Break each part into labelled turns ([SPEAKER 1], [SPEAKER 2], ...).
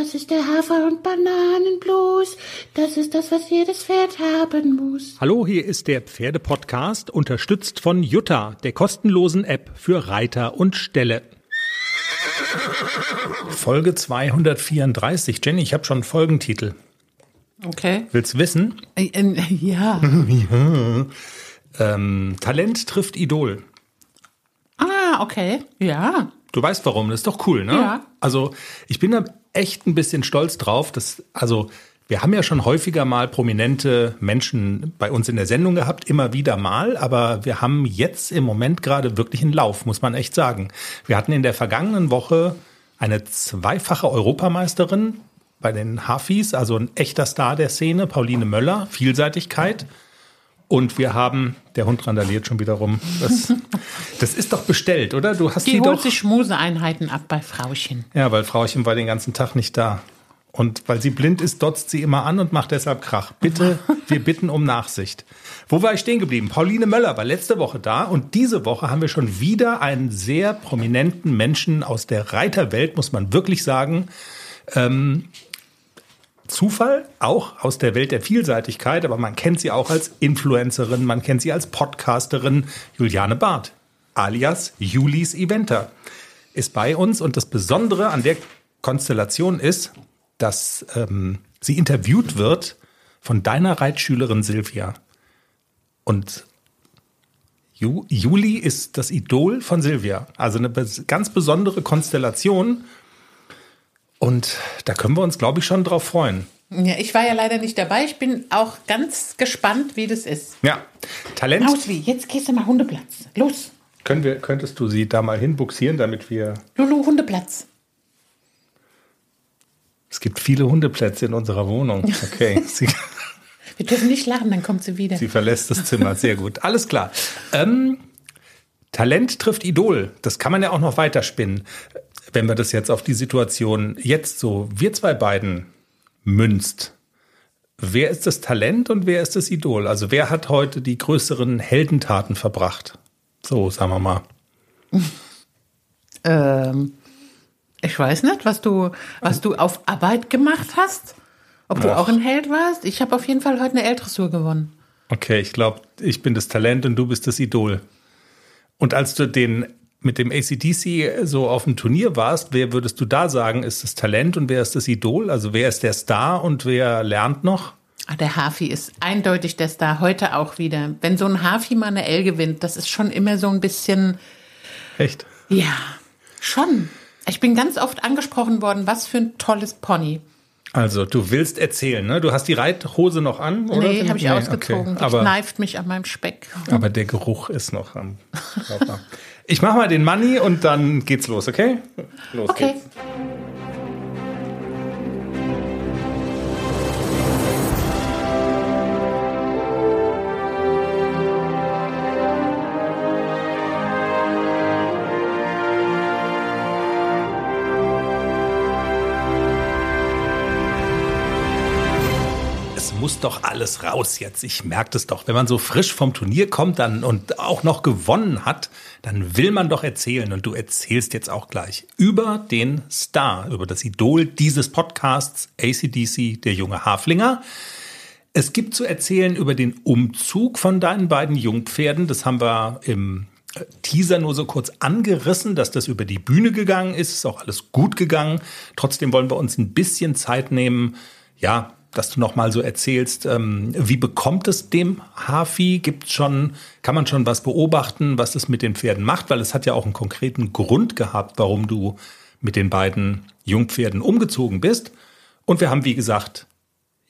[SPEAKER 1] Das ist der Hafer- und Bananenblues. Das ist das, was jedes Pferd haben muss.
[SPEAKER 2] Hallo, hier ist der Pferdepodcast, unterstützt von Jutta, der kostenlosen App für Reiter und Ställe. Folge 234. Jenny, ich habe schon einen Folgentitel.
[SPEAKER 3] Okay.
[SPEAKER 2] Willst wissen?
[SPEAKER 3] Äh, äh, ja.
[SPEAKER 2] ja. Ähm, Talent trifft Idol.
[SPEAKER 3] Ah, okay. Ja.
[SPEAKER 2] Du weißt warum, das ist doch cool, ne?
[SPEAKER 3] Ja.
[SPEAKER 2] Also, ich bin da echt ein bisschen stolz drauf, dass, also, wir haben ja schon häufiger mal prominente Menschen bei uns in der Sendung gehabt, immer wieder mal, aber wir haben jetzt im Moment gerade wirklich einen Lauf, muss man echt sagen. Wir hatten in der vergangenen Woche eine zweifache Europameisterin bei den Hafis, also ein echter Star der Szene, Pauline Möller, Vielseitigkeit. Und wir haben, der Hund randaliert schon wieder rum. Das, das ist doch bestellt, oder? Du hast
[SPEAKER 3] Die
[SPEAKER 2] die
[SPEAKER 3] holt
[SPEAKER 2] doch.
[SPEAKER 3] sich Schmuseeinheiten ab bei Frauchen.
[SPEAKER 2] Ja, weil Frauchen war den ganzen Tag nicht da. Und weil sie blind ist, dotzt sie immer an und macht deshalb Krach. Bitte, wir bitten um Nachsicht. Wo war ich stehen geblieben? Pauline Möller war letzte Woche da und diese Woche haben wir schon wieder einen sehr prominenten Menschen aus der Reiterwelt, muss man wirklich sagen. Ähm, Zufall, auch aus der Welt der Vielseitigkeit, aber man kennt sie auch als Influencerin, man kennt sie als Podcasterin. Juliane Barth, alias Julis Eventer, ist bei uns und das Besondere an der Konstellation ist, dass ähm, sie interviewt wird von deiner Reitschülerin Silvia. Und Ju Juli ist das Idol von Silvia. Also eine ganz besondere Konstellation. Und da können wir uns, glaube ich, schon drauf freuen.
[SPEAKER 3] Ja, ich war ja leider nicht dabei. Ich bin auch ganz gespannt, wie das ist.
[SPEAKER 2] Ja, Talent.
[SPEAKER 3] Ausli, jetzt gehst du mal Hundeplatz. Los.
[SPEAKER 2] Können wir, könntest du sie da mal hinbuxieren, damit wir.
[SPEAKER 3] Lulu, Hundeplatz.
[SPEAKER 2] Es gibt viele Hundeplätze in unserer Wohnung. Okay.
[SPEAKER 3] Wir dürfen nicht lachen, dann kommt sie wieder.
[SPEAKER 2] sie verlässt das Zimmer. Sehr gut. Alles klar. Ähm, Talent trifft Idol. Das kann man ja auch noch weiterspinnen. Wenn wir das jetzt auf die Situation jetzt so, wir zwei beiden münzt. Wer ist das Talent und wer ist das Idol? Also wer hat heute die größeren Heldentaten verbracht? So, sagen wir mal.
[SPEAKER 3] Ähm, ich weiß nicht, was du, was du auf Arbeit gemacht hast. Ob du
[SPEAKER 2] Och.
[SPEAKER 3] auch ein Held warst. Ich habe auf jeden Fall heute eine L-Dressur gewonnen.
[SPEAKER 2] Okay, ich glaube, ich bin das Talent und du bist das Idol. Und als du den mit dem ACDC so auf dem Turnier warst, wer würdest du da sagen, ist das Talent und wer ist das Idol? Also wer ist der Star und wer lernt noch?
[SPEAKER 3] Ah, der Hafi ist eindeutig der Star, heute auch wieder. Wenn so ein Hafi mal eine L gewinnt, das ist schon immer so ein bisschen,
[SPEAKER 2] Echt?
[SPEAKER 3] ja, schon. Ich bin ganz oft angesprochen worden, was für ein tolles Pony.
[SPEAKER 2] Also, du willst erzählen, ne? Du hast die Reithose noch an, oder?
[SPEAKER 3] Nee, habe ich
[SPEAKER 2] Nee,
[SPEAKER 3] ausgezogen.
[SPEAKER 2] Okay.
[SPEAKER 3] Die
[SPEAKER 2] Aber,
[SPEAKER 3] kneift mich an meinem Speck.
[SPEAKER 2] aber der Geruch ist noch am Körper. Ich mach mal den Money und dann geht's los, okay? Los
[SPEAKER 3] Okay.
[SPEAKER 2] geht's. Alles raus jetzt. Ich merke das doch. Wenn man so frisch vom Turnier kommt dann und auch noch gewonnen hat, dann will man doch erzählen. Und du erzählst jetzt auch gleich über den Star, über das Idol dieses Podcasts, ACDC, der junge Haflinger. Es gibt zu erzählen über den Umzug von deinen beiden Jungpferden. Das haben wir im äh, Teaser nur so kurz angerissen, dass das über die Bühne gegangen ist. Ist auch alles gut gegangen. Trotzdem wollen wir uns ein bisschen Zeit nehmen, ja, dass du noch mal so erzählst, ähm, wie bekommt es dem Hafi? Gibt's schon, kann man schon was beobachten, was es mit den Pferden macht? Weil es hat ja auch einen konkreten Grund gehabt, warum du mit den beiden Jungpferden umgezogen bist. Und wir haben, wie gesagt,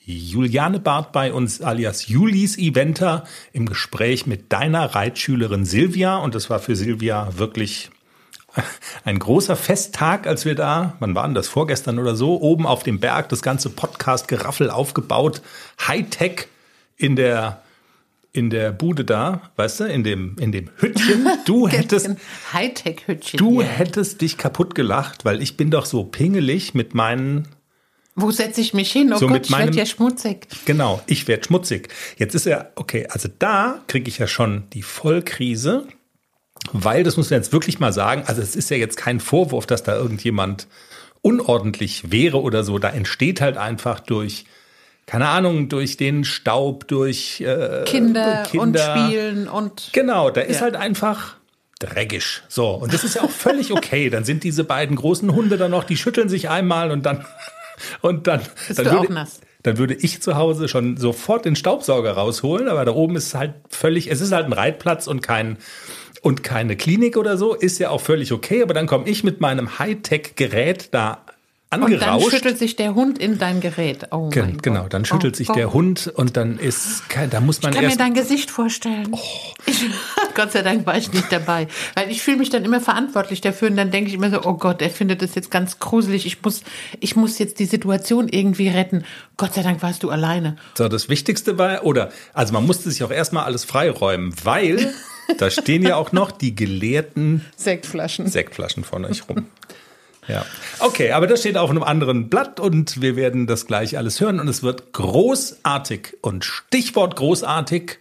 [SPEAKER 2] Juliane Barth bei uns, alias Julis Eventer, im Gespräch mit deiner Reitschülerin Silvia. Und es war für Silvia wirklich ein großer Festtag, als wir da, wann waren das, vorgestern oder so, oben auf dem Berg, das ganze Podcast-Geraffel aufgebaut, Hightech in der, in der Bude da, weißt du, in dem, in dem Hüttchen. Du hättest,
[SPEAKER 3] Hightech-Hütchen.
[SPEAKER 2] du
[SPEAKER 3] hier.
[SPEAKER 2] hättest dich kaputt gelacht, weil ich bin doch so pingelig mit meinen
[SPEAKER 3] Wo setze ich mich hin? Oh
[SPEAKER 2] So
[SPEAKER 3] Gott, ich werde ja schmutzig.
[SPEAKER 2] Genau, ich werde schmutzig. Jetzt ist er, okay, also da kriege ich ja schon die Vollkrise, weil, das muss man jetzt wirklich mal sagen, also es ist ja jetzt kein Vorwurf, dass da irgendjemand unordentlich wäre oder so, da entsteht halt einfach durch keine Ahnung, durch den Staub, durch äh,
[SPEAKER 3] Kinder,
[SPEAKER 2] Kinder
[SPEAKER 3] und Spielen und
[SPEAKER 2] Genau, da ist
[SPEAKER 3] Ja.
[SPEAKER 2] halt einfach dreckig. So, und das ist ja auch völlig okay. Dann sind diese beiden großen Hunde da noch, die schütteln sich einmal und dann und dann,
[SPEAKER 3] Bist
[SPEAKER 2] dann würde,
[SPEAKER 3] auch nass?
[SPEAKER 2] dann würde ich zu Hause schon sofort den Staubsauger rausholen, aber da oben ist halt völlig, es ist halt ein Reitplatz und kein und keine Klinik oder so, ist ja auch völlig okay, aber dann komme ich mit meinem Hightech-Gerät da
[SPEAKER 3] Und dann
[SPEAKER 2] angerauscht.
[SPEAKER 3] schüttelt sich der Hund in dein Gerät. Oh
[SPEAKER 2] Gen-
[SPEAKER 3] mein
[SPEAKER 2] genau, dann schüttelt
[SPEAKER 3] oh,
[SPEAKER 2] sich
[SPEAKER 3] Gott.
[SPEAKER 2] der Hund und dann ist da muss man
[SPEAKER 3] Ich kann mir
[SPEAKER 2] erst
[SPEAKER 3] dein Gesicht vorstellen. Ich, Gott sei Dank war ich nicht dabei. Weil ich fühle mich dann immer verantwortlich dafür und dann denke ich immer so, oh Gott, er findet das jetzt ganz gruselig. Ich muss, ich muss jetzt die Situation irgendwie retten. Gott sei Dank warst du alleine.
[SPEAKER 2] So, das Wichtigste war, oder, also man musste sich auch erstmal alles freiräumen, weil da stehen ja auch noch die geleerten
[SPEAKER 3] Sektflaschen.
[SPEAKER 2] Sektflaschen von euch rum. Ja. Okay, aber das steht auf einem anderen Blatt und wir werden das gleich alles hören und es wird großartig. Und Stichwort großartig,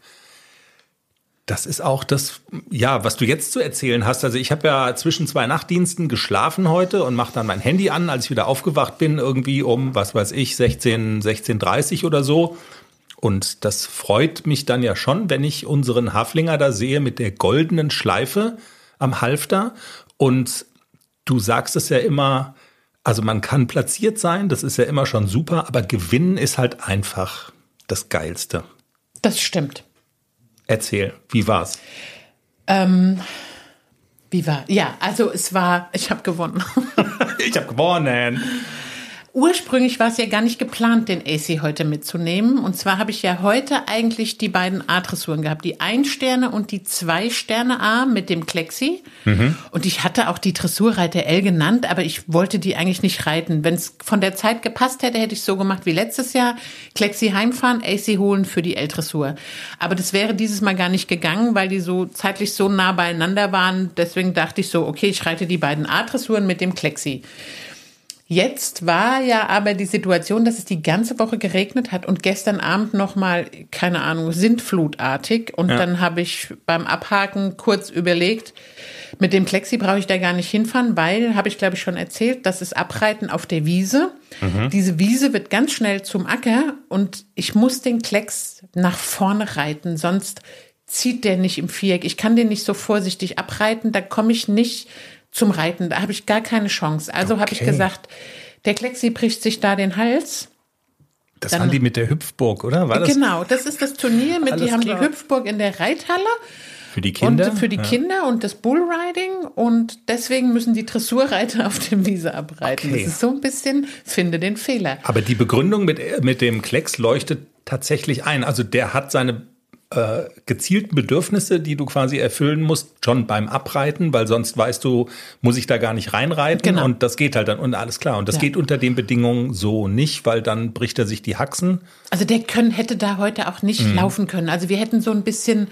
[SPEAKER 2] das ist auch das, ja, was du jetzt zu erzählen hast. Also ich habe ja zwischen zwei Nachtdiensten geschlafen heute und mache dann mein Handy an, als ich wieder aufgewacht bin, irgendwie um, was weiß ich, 16, 16.30 oder so. Und das freut mich dann ja schon, wenn ich unseren Haflinger da sehe mit der goldenen Schleife am Halfter. Und du sagst es ja immer, also man kann platziert sein, das ist ja immer schon super, aber gewinnen ist halt einfach das Geilste.
[SPEAKER 3] Das stimmt.
[SPEAKER 2] Erzähl, wie war's?
[SPEAKER 3] Ähm, wie war? Ja, also es war, ich habe gewonnen.
[SPEAKER 2] Ich habe gewonnen.
[SPEAKER 3] Ursprünglich war es ja gar nicht geplant, den AC heute mitzunehmen. Und zwar habe ich ja heute eigentlich die beiden A-Dressuren gehabt. Die Ein-Sterne und die Zwei-Sterne-A mit dem Klexi. Und ich hatte auch die Dressurreiter L genannt, aber ich wollte die eigentlich nicht reiten. Wenn es von der Zeit gepasst hätte, hätte ich so gemacht wie letztes Jahr. Klexi heimfahren, AC holen für die L-Dressur. Aber das wäre dieses Mal gar nicht gegangen, weil die so zeitlich so nah beieinander waren. Deswegen dachte ich so, okay, ich reite die beiden A-Dressuren mit dem Klexi. Jetzt war ja aber die Situation, dass es die ganze Woche geregnet hat und gestern Abend noch mal keine Ahnung sintflutartig und dann habe ich beim Abhaken kurz überlegt, mit dem Plexi brauche ich da gar nicht hinfahren, weil habe ich glaube ich schon erzählt, das ist Abreiten auf der Wiese. Diese Wiese wird ganz schnell zum Acker und ich muss den Klecks nach vorne reiten, sonst zieht der nicht im Viereck. Ich kann den nicht so vorsichtig abreiten, da komme ich nicht zum Reiten. Da habe ich gar keine Chance. Also habe ich
[SPEAKER 2] Okay.
[SPEAKER 3] gesagt, der Klexi bricht sich da den Hals.
[SPEAKER 2] Das
[SPEAKER 3] Dann-
[SPEAKER 2] waren die mit der Hüpfburg, oder? War das
[SPEAKER 3] genau, das ist das Turnier mit, die haben
[SPEAKER 2] klar.
[SPEAKER 3] die Hüpfburg in der Reithalle
[SPEAKER 2] für die Kinder?
[SPEAKER 3] und für die
[SPEAKER 2] Ja.
[SPEAKER 3] Kinder und das Bullriding und deswegen müssen die Dressurreiter auf dem Wiese abreiten.
[SPEAKER 2] Okay.
[SPEAKER 3] Das ist so ein bisschen, finde den Fehler.
[SPEAKER 2] Aber die Begründung mit, mit dem Klecks leuchtet tatsächlich ein. Also der hat seine äh, gezielten Bedürfnisse, die du quasi erfüllen musst, schon beim Abreiten, weil sonst weißt du, muss ich da gar nicht reinreiten
[SPEAKER 3] Genau.
[SPEAKER 2] und das geht halt dann und alles klar. Und das
[SPEAKER 3] Ja.
[SPEAKER 2] geht unter den Bedingungen so nicht, weil dann bricht er sich die Haxen.
[SPEAKER 3] Also der können, hätte da heute auch nicht
[SPEAKER 2] Mhm.
[SPEAKER 3] laufen können. Also wir hätten so ein bisschen,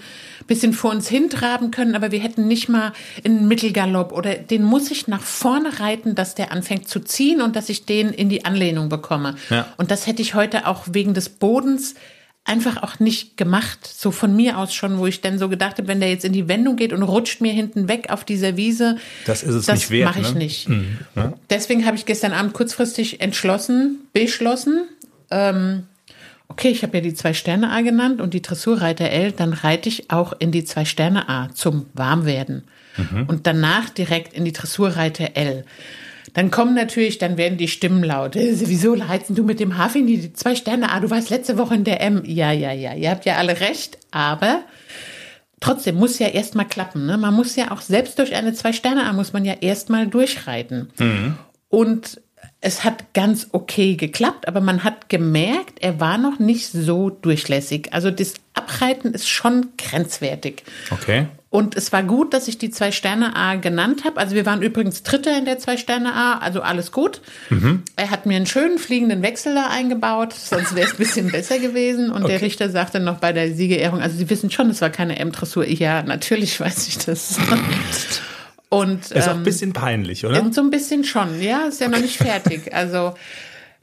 [SPEAKER 3] bisschen vor uns hintraben können, aber wir hätten nicht mal einen Mittelgalopp oder den muss ich nach vorne reiten, dass der anfängt zu ziehen und dass ich den in die Anlehnung bekomme.
[SPEAKER 2] Ja.
[SPEAKER 3] Und das hätte ich heute auch wegen des Bodens einfach auch nicht gemacht, so von mir aus schon, wo ich dann so gedacht habe, wenn der jetzt in die Wendung geht und rutscht mir hinten weg auf dieser Wiese,
[SPEAKER 2] Das ist es
[SPEAKER 3] das
[SPEAKER 2] nicht wert,
[SPEAKER 3] mache ich
[SPEAKER 2] ne?
[SPEAKER 3] nicht. Deswegen habe ich gestern Abend kurzfristig entschlossen, beschlossen, ähm, okay, ich habe ja die zwei Sterne A genannt und die Dressurreiter L, dann reite ich auch in die zwei Sterne A zum Warmwerden und danach direkt in die Dressurreiter L. Dann kommen natürlich, dann werden die Stimmen laut. Äh, Wieso heizen du mit dem Hafi in die zwei Sterne A? Du warst letzte Woche in der M. Ja, ja, ja, ihr habt ja alle recht, aber trotzdem muss ja erstmal klappen. Ne? Man muss ja auch selbst durch eine Zwei-Sterne-A muss man ja erstmal durchreiten. Und es hat ganz okay geklappt, aber man hat gemerkt, er war noch nicht so durchlässig. Also das Abreiten ist schon grenzwertig.
[SPEAKER 2] Okay.
[SPEAKER 3] Und es war gut, dass ich die Zwei-Sterne-A genannt habe. Also wir waren übrigens Dritter in der Zwei-Sterne-A, also alles gut. Er hat mir einen schönen fliegenden Wechsel da eingebaut, sonst wäre es ein bisschen besser gewesen. Und der
[SPEAKER 2] Okay.
[SPEAKER 3] Richter sagte noch bei der Siegerehrung, also Sie wissen schon, es war keine M-Dressur. Ja, natürlich weiß ich das. Und
[SPEAKER 2] Ist auch
[SPEAKER 3] ähm,
[SPEAKER 2] ein bisschen peinlich, oder?
[SPEAKER 3] so ein bisschen schon, ja, ist ja noch nicht fertig. Also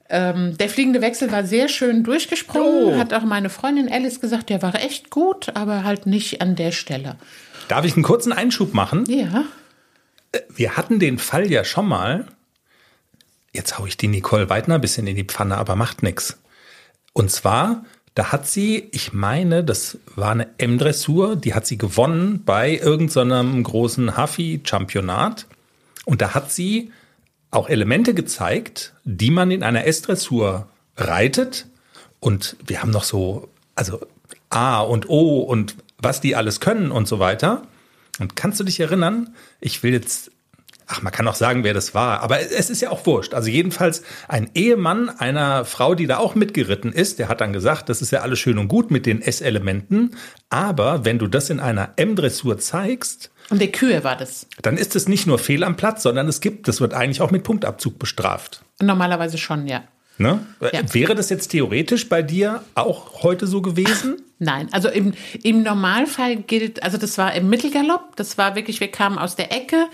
[SPEAKER 3] ähm, der fliegende Wechsel war sehr schön durchgesprungen,
[SPEAKER 2] Oh.
[SPEAKER 3] hat auch meine Freundin Alice gesagt, der war echt gut, aber halt nicht an der Stelle.
[SPEAKER 2] Darf ich einen kurzen Einschub machen?
[SPEAKER 3] Ja,
[SPEAKER 2] Wir hatten den Fall ja schon mal. jetzt hau ich die Nicole Weidner ein bisschen in die Pfanne, aber macht nix. Und zwar, da hat sie, ich meine, das war eine M-Dressur, die hat sie gewonnen bei irgendeinem großen Huffy-Championat. Und da hat sie auch Elemente gezeigt, die man in einer S-Dressur reitet. Und wir haben noch so, also A und O und was die alles können und so weiter. Und kannst du dich erinnern? Ich will jetzt, ach, man kann auch sagen, wer das war, aber es ist ja auch wurscht. Also jedenfalls ein Ehemann einer Frau, die da auch mitgeritten ist, der hat dann gesagt, das ist ja alles schön und gut mit den S-Elementen, aber wenn du das in einer M-Dressur zeigst,
[SPEAKER 3] und der Kühe war das.
[SPEAKER 2] Dann ist es nicht nur fehl am Platz, sondern es gibt, das wird eigentlich auch mit Punktabzug bestraft.
[SPEAKER 3] Normalerweise schon, ja.
[SPEAKER 2] Ne? Ja. Wäre das jetzt theoretisch bei dir auch heute so gewesen?
[SPEAKER 3] Nein, also im, im Normalfall gilt, also das war im Mittelgalopp, das war wirklich, wir kamen aus der Ecke,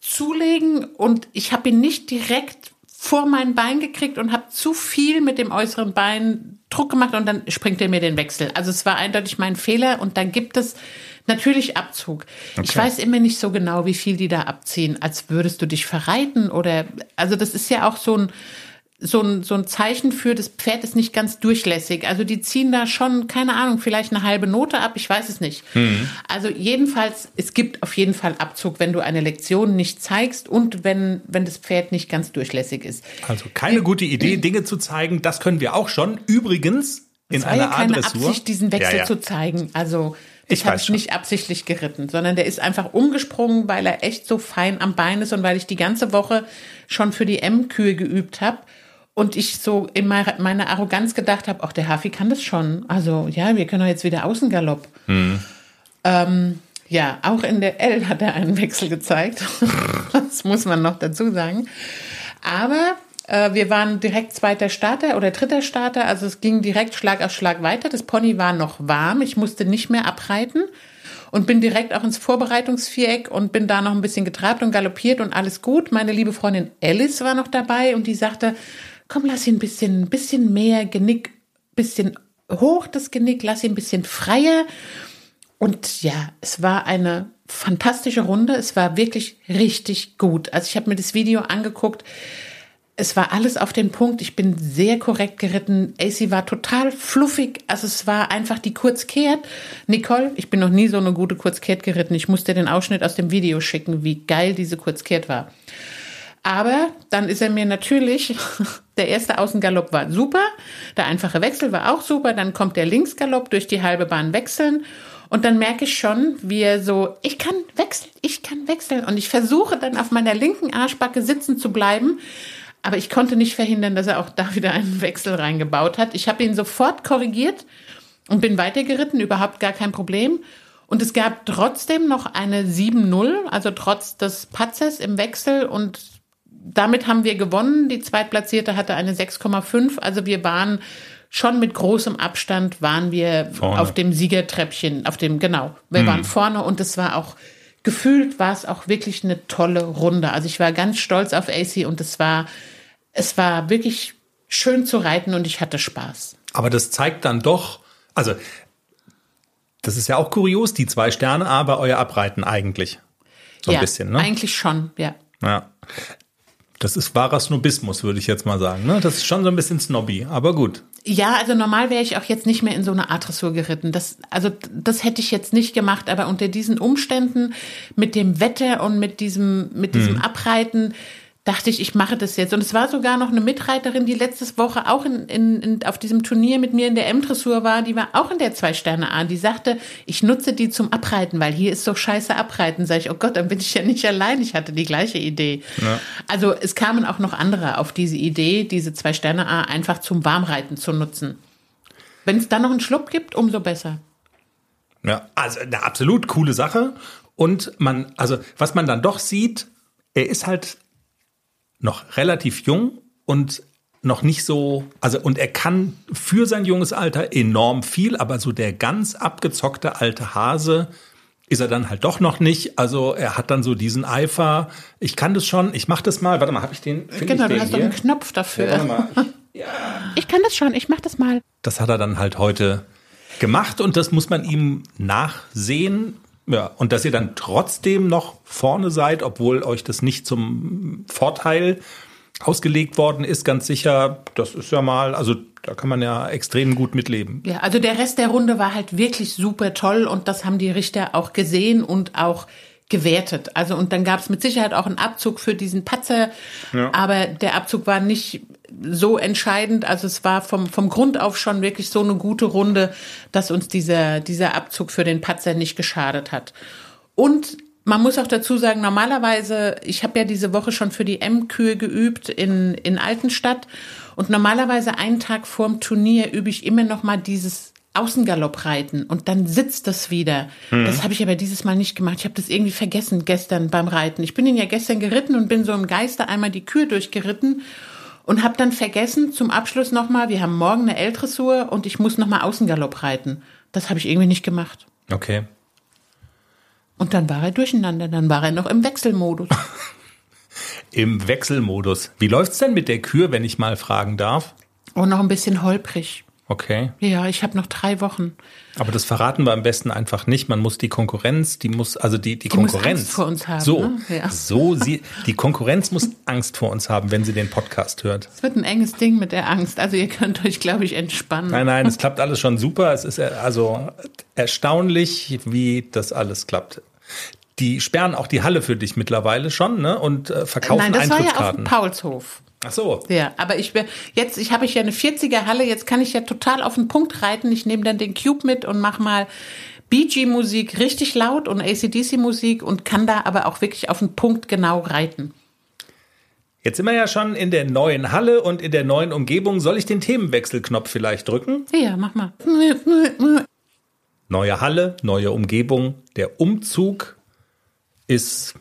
[SPEAKER 3] zulegen und ich habe ihn nicht direkt vor mein Bein gekriegt und habe zu viel mit dem äußeren Bein Druck gemacht und dann springt er mir den Wechsel. Also es war eindeutig mein Fehler und dann gibt es natürlich Abzug. Okay. Ich weiß immer nicht so genau, wie viel die da abziehen, als würdest du dich verreiten oder also das ist ja auch so ein so ein, so ein Zeichen für, das Pferd ist nicht ganz durchlässig. Also die ziehen da schon, keine Ahnung, vielleicht eine halbe Note ab, ich weiß es nicht. Mhm. Also jedenfalls, es gibt auf jeden Fall Abzug, wenn du eine Lektion nicht zeigst und wenn, wenn das Pferd nicht ganz durchlässig ist.
[SPEAKER 2] Also keine gute Idee, Dinge zu zeigen, das können wir auch schon. Übrigens, in einer ja keine Adressur.
[SPEAKER 3] Absicht, diesen Wechsel ja, ja. zu zeigen. Also ich habe es nicht absichtlich geritten, sondern der ist einfach umgesprungen, weil er echt so fein am Bein ist und weil ich die ganze Woche schon für die M-Kühe geübt habe und ich so in meiner Arroganz gedacht habe, auch der Hafi kann das schon. Also ja, wir können doch jetzt wieder Außengalopp. Mhm. Ähm, ja, auch in der L hat er einen Wechsel gezeigt. das muss man noch dazu sagen. Aber äh, wir waren direkt zweiter Starter oder dritter Starter. Also es ging direkt Schlag auf Schlag weiter. Das Pony war noch warm. Ich musste nicht mehr abreiten und bin direkt auch ins Vorbereitungsviereck und bin da noch ein bisschen getrabt und galoppiert und alles gut. Meine liebe Freundin Alice war noch dabei und die sagte, komm, lass ihn ein bisschen, ein bisschen mehr Genick, bisschen hoch das Genick, lass ihn ein bisschen freier. Und ja, es war eine fantastische Runde. Es war wirklich richtig gut. Also ich habe mir das Video angeguckt. Es war alles auf den Punkt. Ich bin sehr korrekt geritten. AC war total fluffig. Also es war einfach die Kurzkehrt. Nicole, ich bin noch nie so eine gute Kurzkehrt geritten. Ich musste den Ausschnitt aus dem Video schicken, wie geil diese Kurzkehrt war. Aber dann ist er mir natürlich, der erste Außengalopp war super, der einfache Wechsel war auch super, dann kommt der Linksgalopp durch die halbe Bahn wechseln. Und dann merke ich schon, wie er so, ich kann wechseln, ich kann wechseln. Und ich versuche dann auf meiner linken Arschbacke sitzen zu bleiben, aber ich konnte nicht verhindern, dass er auch da wieder einen Wechsel reingebaut hat. Ich habe ihn sofort korrigiert und bin weitergeritten, überhaupt gar kein Problem. Und es gab trotzdem noch eine 7-0, also trotz des Patzers im Wechsel und damit haben wir gewonnen. Die Zweitplatzierte hatte eine 6,5. Also wir waren schon mit großem Abstand waren wir vorne. auf dem Siegertreppchen, auf dem, genau. Wir hm. waren vorne und es war auch, gefühlt war es auch wirklich eine tolle Runde. Also ich war ganz stolz auf AC und es war, es war wirklich schön zu reiten und ich hatte Spaß.
[SPEAKER 2] Aber das zeigt dann doch, also das ist ja auch kurios, die zwei Sterne, aber euer Abreiten eigentlich. So ein
[SPEAKER 3] ja,
[SPEAKER 2] bisschen, ne?
[SPEAKER 3] Eigentlich schon, ja.
[SPEAKER 2] Ja. Das ist wahrer Snobismus, würde ich jetzt mal sagen. Ne? Das ist schon so ein bisschen snobby, aber gut.
[SPEAKER 3] Ja, also normal wäre ich auch jetzt nicht mehr in so eine Art Dressur geritten. Das, also das hätte ich jetzt nicht gemacht, aber unter diesen Umständen mit dem Wetter und mit diesem, mit diesem hm. Abreiten, dachte ich, ich mache das jetzt. Und es war sogar noch eine Mitreiterin, die letztes Woche auch in, in, in, auf diesem Turnier mit mir in der M-Dressur war, die war auch in der Zwei-Sterne-A. Die sagte, ich nutze die zum Abreiten, weil hier ist so scheiße Abreiten. Sag ich, oh Gott, dann bin ich ja nicht allein. Ich hatte die gleiche Idee. Ja. Also es kamen auch noch andere auf diese Idee, diese Zwei-Sterne-A einfach zum Warmreiten zu nutzen. Wenn es dann noch einen Schluck gibt, umso besser.
[SPEAKER 2] Ja, also eine absolut coole Sache. Und man, also was man dann doch sieht, er ist halt noch relativ jung und noch nicht so, also und er kann für sein junges Alter enorm viel, aber so der ganz abgezockte alte Hase ist er dann halt doch noch nicht. Also er hat dann so diesen Eifer. Ich kann das schon, ich mach das mal. Warte mal, habe ich den?
[SPEAKER 3] Genau,
[SPEAKER 2] ich den
[SPEAKER 3] du hast doch einen Knopf dafür. Ja, mal. Ich, ja. ich kann das schon, ich mach das mal.
[SPEAKER 2] Das hat er dann halt heute gemacht und das muss man ihm nachsehen. Ja, und dass ihr dann trotzdem noch vorne seid, obwohl euch das nicht zum Vorteil ausgelegt worden ist, ganz sicher, das ist ja mal, also da kann man ja extrem gut mitleben.
[SPEAKER 3] Ja, also der Rest der Runde war halt wirklich super toll und das haben die Richter auch gesehen und auch gewertet. Also und dann gab es mit Sicherheit auch einen Abzug für diesen Patzer, ja. aber der Abzug war nicht so entscheidend. Also es war vom, vom Grund auf schon wirklich so eine gute Runde, dass uns dieser, dieser Abzug für den Patzer nicht geschadet hat. Und man muss auch dazu sagen, normalerweise, ich habe ja diese Woche schon für die M-Kühe geübt in, in Altenstadt und normalerweise einen Tag vorm Turnier übe ich immer noch mal dieses Außengalopp reiten und dann sitzt das wieder. Mhm. Das habe ich aber dieses Mal nicht gemacht. Ich habe das irgendwie vergessen gestern beim Reiten. Ich bin ihn ja gestern geritten und bin so im Geiste einmal die Kühe durchgeritten und habe dann vergessen zum Abschluss noch mal, wir haben morgen eine L-Dressur und ich muss noch mal Außengalopp reiten. Das habe ich irgendwie nicht gemacht.
[SPEAKER 2] Okay.
[SPEAKER 3] Und dann war er durcheinander, dann war er noch im Wechselmodus.
[SPEAKER 2] Im Wechselmodus. Wie läuft's denn mit der Kür, wenn ich mal fragen darf?
[SPEAKER 3] Oh, noch ein bisschen holprig.
[SPEAKER 2] Okay.
[SPEAKER 3] Ja, ich habe noch drei Wochen.
[SPEAKER 2] Aber das verraten wir am besten einfach nicht. Man muss die Konkurrenz, die muss, also die, die, die Konkurrenz. Muss
[SPEAKER 3] Angst vor uns haben.
[SPEAKER 2] So,
[SPEAKER 3] ne?
[SPEAKER 2] ja. so sie, die Konkurrenz muss Angst vor uns haben, wenn sie den Podcast hört.
[SPEAKER 3] Es wird ein enges Ding mit der Angst. Also ihr könnt euch, glaube ich, entspannen.
[SPEAKER 2] Nein, nein, es klappt alles schon super. Es ist also erstaunlich, wie das alles klappt. Die sperren auch die Halle für dich mittlerweile schon, ne? Und äh, verkaufen Nein, das war ja auf dem
[SPEAKER 3] Paulshof.
[SPEAKER 2] Ach so.
[SPEAKER 3] Ja, aber ich jetzt, ich habe ich ja eine 40er Halle, jetzt kann ich ja total auf den Punkt reiten. Ich nehme dann den Cube mit und mach mal BG Musik richtig laut und ACDC Musik und kann da aber auch wirklich auf den Punkt genau reiten.
[SPEAKER 2] Jetzt sind wir ja schon in der neuen Halle und in der neuen Umgebung. Soll ich den Themenwechselknopf vielleicht drücken?
[SPEAKER 3] Ja, mach mal.
[SPEAKER 2] Neue Halle, neue Umgebung. Der Umzug ist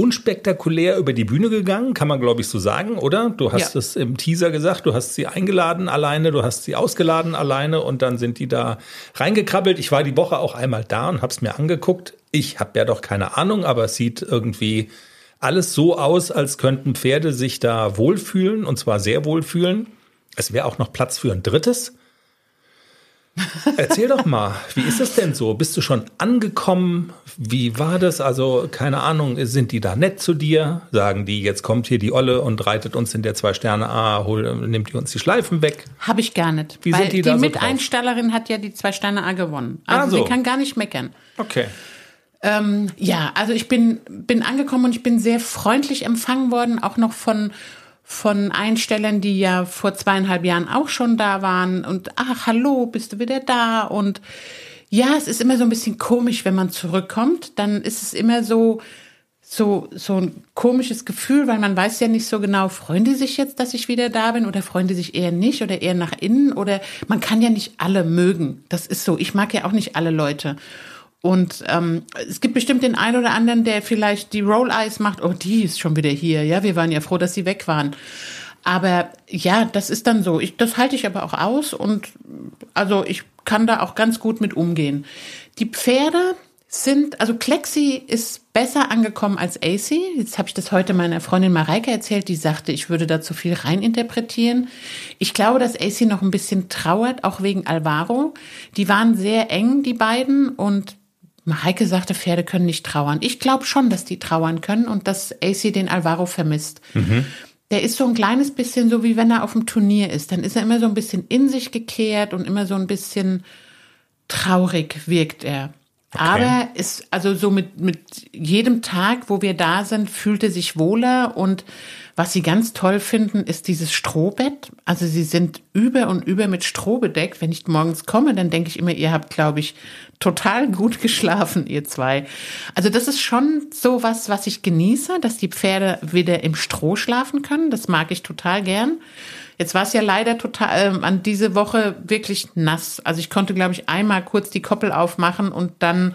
[SPEAKER 2] unspektakulär über die Bühne gegangen, kann man glaube ich so sagen, oder? Du hast ja. es im Teaser gesagt, du hast sie eingeladen alleine, du hast sie ausgeladen alleine und dann sind die da reingekrabbelt. Ich war die Woche auch einmal da und habe es mir angeguckt. Ich habe ja doch keine Ahnung, aber es sieht irgendwie alles so aus, als könnten Pferde sich da wohlfühlen und zwar sehr wohlfühlen. Es wäre auch noch Platz für ein drittes. Erzähl doch mal, wie ist es denn so? Bist du schon angekommen? Wie war das? Also, keine Ahnung, sind die da nett zu dir? Sagen die, jetzt kommt hier die Olle und reitet uns in der Zwei-Sterne-A, nimmt die uns die Schleifen weg?
[SPEAKER 3] Habe ich gar nicht.
[SPEAKER 2] Wie sind die, die da
[SPEAKER 3] so Miteinstellerin hat ja die Zwei-Sterne-A gewonnen. Also, ah, so. sie kann gar nicht meckern.
[SPEAKER 2] Okay.
[SPEAKER 3] Ähm, ja, also ich bin, bin angekommen und ich bin sehr freundlich empfangen worden, auch noch von von Einstellern, die ja vor zweieinhalb Jahren auch schon da waren und ach, hallo, bist du wieder da? Und ja, es ist immer so ein bisschen komisch, wenn man zurückkommt. Dann ist es immer so, so, so ein komisches Gefühl, weil man weiß ja nicht so genau, freuen die sich jetzt, dass ich wieder da bin oder freuen die sich eher nicht oder eher nach innen oder man kann ja nicht alle mögen. Das ist so. Ich mag ja auch nicht alle Leute. Und ähm, es gibt bestimmt den einen oder anderen, der vielleicht die Roll Eyes macht. Oh, die ist schon wieder hier. Ja, wir waren ja froh, dass sie weg waren. Aber ja, das ist dann so. Ich, das halte ich aber auch aus und also ich kann da auch ganz gut mit umgehen. Die Pferde sind, also Klexi ist besser angekommen als AC. Jetzt habe ich das heute meiner Freundin Mareike erzählt, die sagte, ich würde da zu viel reininterpretieren. Ich glaube, dass AC noch ein bisschen trauert, auch wegen Alvaro. Die waren sehr eng, die beiden, und Mareike sagte, Pferde können nicht trauern. Ich glaube schon, dass die trauern können und dass AC den Alvaro vermisst. Mhm. Der ist so ein kleines bisschen so, wie wenn er auf dem Turnier ist. Dann ist er immer so ein bisschen in sich gekehrt und immer so ein bisschen traurig wirkt er. Okay. Aber ist also so mit, mit jedem Tag, wo wir da sind, fühlt er sich wohler und was sie ganz toll finden, ist dieses Strohbett. Also sie sind über und über mit Stroh bedeckt. Wenn ich morgens komme, dann denke ich immer, ihr habt, glaube ich, total gut geschlafen, ihr zwei. Also das ist schon so was, was ich genieße, dass die Pferde wieder im Stroh schlafen können. Das mag ich total gern. Jetzt war es ja leider total äh, an diese Woche wirklich nass. Also ich konnte, glaube ich, einmal kurz die Koppel aufmachen und dann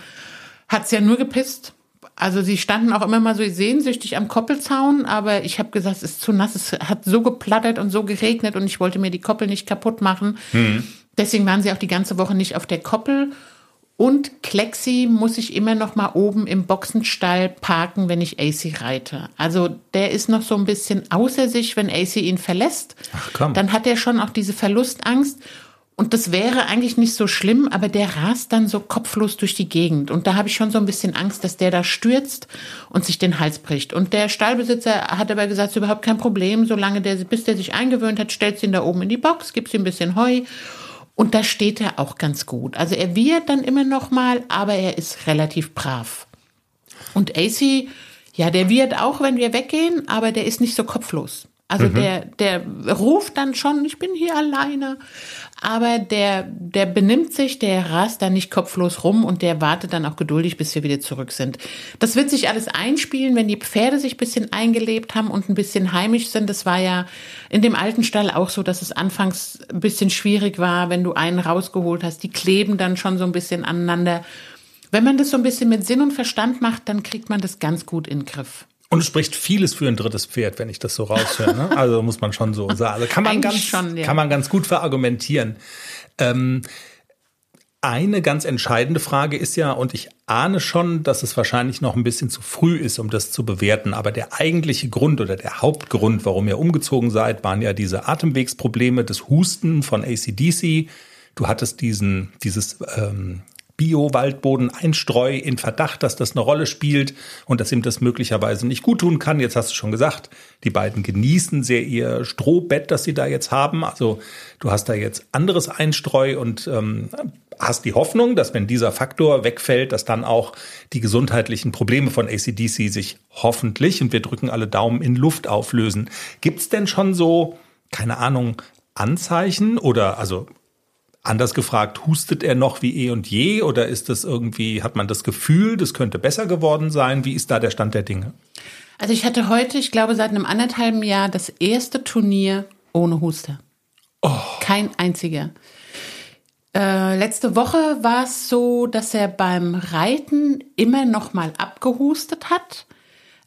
[SPEAKER 3] hat's ja nur gepisst. Also sie standen auch immer mal so sehnsüchtig am Koppelzaun, aber ich habe gesagt, es ist zu nass, es hat so geplattert und so geregnet und ich wollte mir die Koppel nicht kaputt machen. Mhm. Deswegen waren sie auch die ganze Woche nicht auf der Koppel. Und Klexi muss ich immer noch mal oben im Boxenstall parken, wenn ich AC reite. Also der ist noch so ein bisschen außer sich, wenn AC ihn verlässt. Ach komm. Dann hat er schon auch diese Verlustangst. Und das wäre eigentlich nicht so schlimm, aber der rast dann so kopflos durch die Gegend. Und da habe ich schon so ein bisschen Angst, dass der da stürzt und sich den Hals bricht. Und der Stallbesitzer hat aber gesagt, es ist überhaupt kein Problem, solange der, bis der sich eingewöhnt hat, stellt ihn da oben in die Box, gibt ihm ein bisschen Heu. Und da steht er auch ganz gut. Also er wird dann immer noch mal, aber er ist relativ brav. Und AC, ja, der wird auch, wenn wir weggehen, aber der ist nicht so kopflos. Also mhm. der, der ruft dann schon, ich bin hier alleine. Aber der, der benimmt sich, der rast dann nicht kopflos rum und der wartet dann auch geduldig, bis wir wieder zurück sind. Das wird sich alles einspielen, wenn die Pferde sich ein bisschen eingelebt haben und ein bisschen heimisch sind. Das war ja in dem alten Stall auch so, dass es anfangs ein bisschen schwierig war, wenn du einen rausgeholt hast. Die kleben dann schon so ein bisschen aneinander. Wenn man das so ein bisschen mit Sinn und Verstand macht, dann kriegt man das ganz gut in den Griff.
[SPEAKER 2] Und es spricht vieles für ein drittes Pferd, wenn ich das so raushöre. Ne? Also muss man schon so sagen. Also kann man ganz, schon, ja. kann man ganz gut verargumentieren. Ähm, eine ganz entscheidende Frage ist ja, und ich ahne schon, dass es wahrscheinlich noch ein bisschen zu früh ist, um das zu bewerten, aber der eigentliche Grund oder der Hauptgrund, warum ihr umgezogen seid, waren ja diese Atemwegsprobleme, das Husten von ACDC. Du hattest diesen, dieses ähm, Bio-Waldboden-Einstreu in Verdacht, dass das eine Rolle spielt und dass ihm das möglicherweise nicht gut tun kann. Jetzt hast du schon gesagt, die beiden genießen sehr ihr Strohbett, das sie da jetzt haben. Also du hast da jetzt anderes Einstreu und ähm, hast die Hoffnung, dass wenn dieser Faktor wegfällt, dass dann auch die gesundheitlichen Probleme von ACDC sich hoffentlich, und wir drücken alle Daumen, in Luft auflösen. Gibt's denn schon so, keine Ahnung, Anzeichen oder also Anders gefragt, hustet er noch wie eh und je oder ist das irgendwie, hat man das Gefühl, das könnte besser geworden sein? Wie ist da der Stand der Dinge?
[SPEAKER 3] Also ich hatte heute, ich glaube seit einem anderthalben Jahr, das erste Turnier ohne Huster. Oh. Kein einziger. Äh, letzte Woche war es so, dass er beim Reiten immer noch mal abgehustet hat.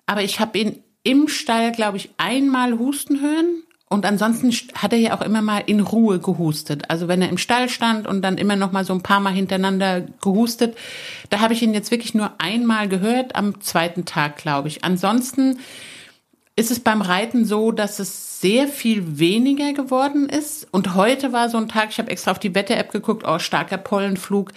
[SPEAKER 3] Aber ich habe ihn im Stall, glaube ich, einmal husten hören und ansonsten hat er ja auch immer mal in Ruhe gehustet. Also wenn er im Stall stand und dann immer noch mal so ein paar Mal hintereinander gehustet, da habe ich ihn jetzt wirklich nur einmal gehört, am zweiten Tag, glaube ich. Ansonsten ist es beim Reiten so, dass es sehr viel weniger geworden ist. Und heute war so ein Tag, ich habe extra auf die Wetter-App geguckt, oh, starker Pollenflug.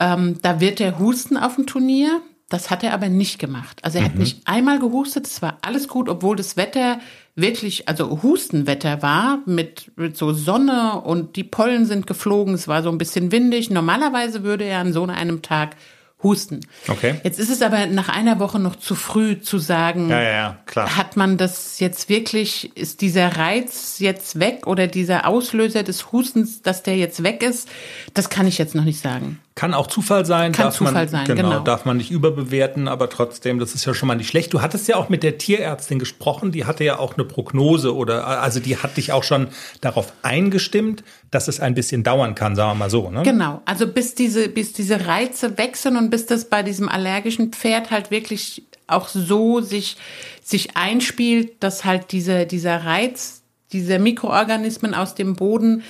[SPEAKER 3] Ähm, da wird der husten auf dem Turnier. Das hat er aber nicht gemacht. Also er mhm. hat nicht einmal gehustet, es war alles gut, obwohl das Wetter wirklich, also Hustenwetter war mit, mit so Sonne und die Pollen sind geflogen, es war so ein bisschen windig. Normalerweise würde er an so einem Tag husten.
[SPEAKER 2] Okay.
[SPEAKER 3] Jetzt ist es aber nach einer Woche noch zu früh zu sagen,
[SPEAKER 2] ja, ja, ja, klar.
[SPEAKER 3] hat man das jetzt wirklich, ist dieser Reiz jetzt weg oder dieser Auslöser des Hustens, dass der jetzt weg ist, das kann ich jetzt noch nicht sagen.
[SPEAKER 2] Kann auch Zufall sein.
[SPEAKER 3] Kann Zufall
[SPEAKER 2] man,
[SPEAKER 3] sein,
[SPEAKER 2] genau,
[SPEAKER 3] genau.
[SPEAKER 2] Darf man nicht überbewerten, aber trotzdem, das ist ja schon mal nicht schlecht. Du hattest ja auch mit der Tierärztin gesprochen, die hatte ja auch eine Prognose oder, also die hat dich auch schon darauf eingestimmt, dass es ein bisschen dauern kann, sagen wir mal so. Ne?
[SPEAKER 3] Genau, also bis diese, bis diese Reize wechseln und bis das bei diesem allergischen Pferd halt wirklich auch so sich, sich einspielt, dass halt diese, dieser Reiz, diese Mikroorganismen aus dem Boden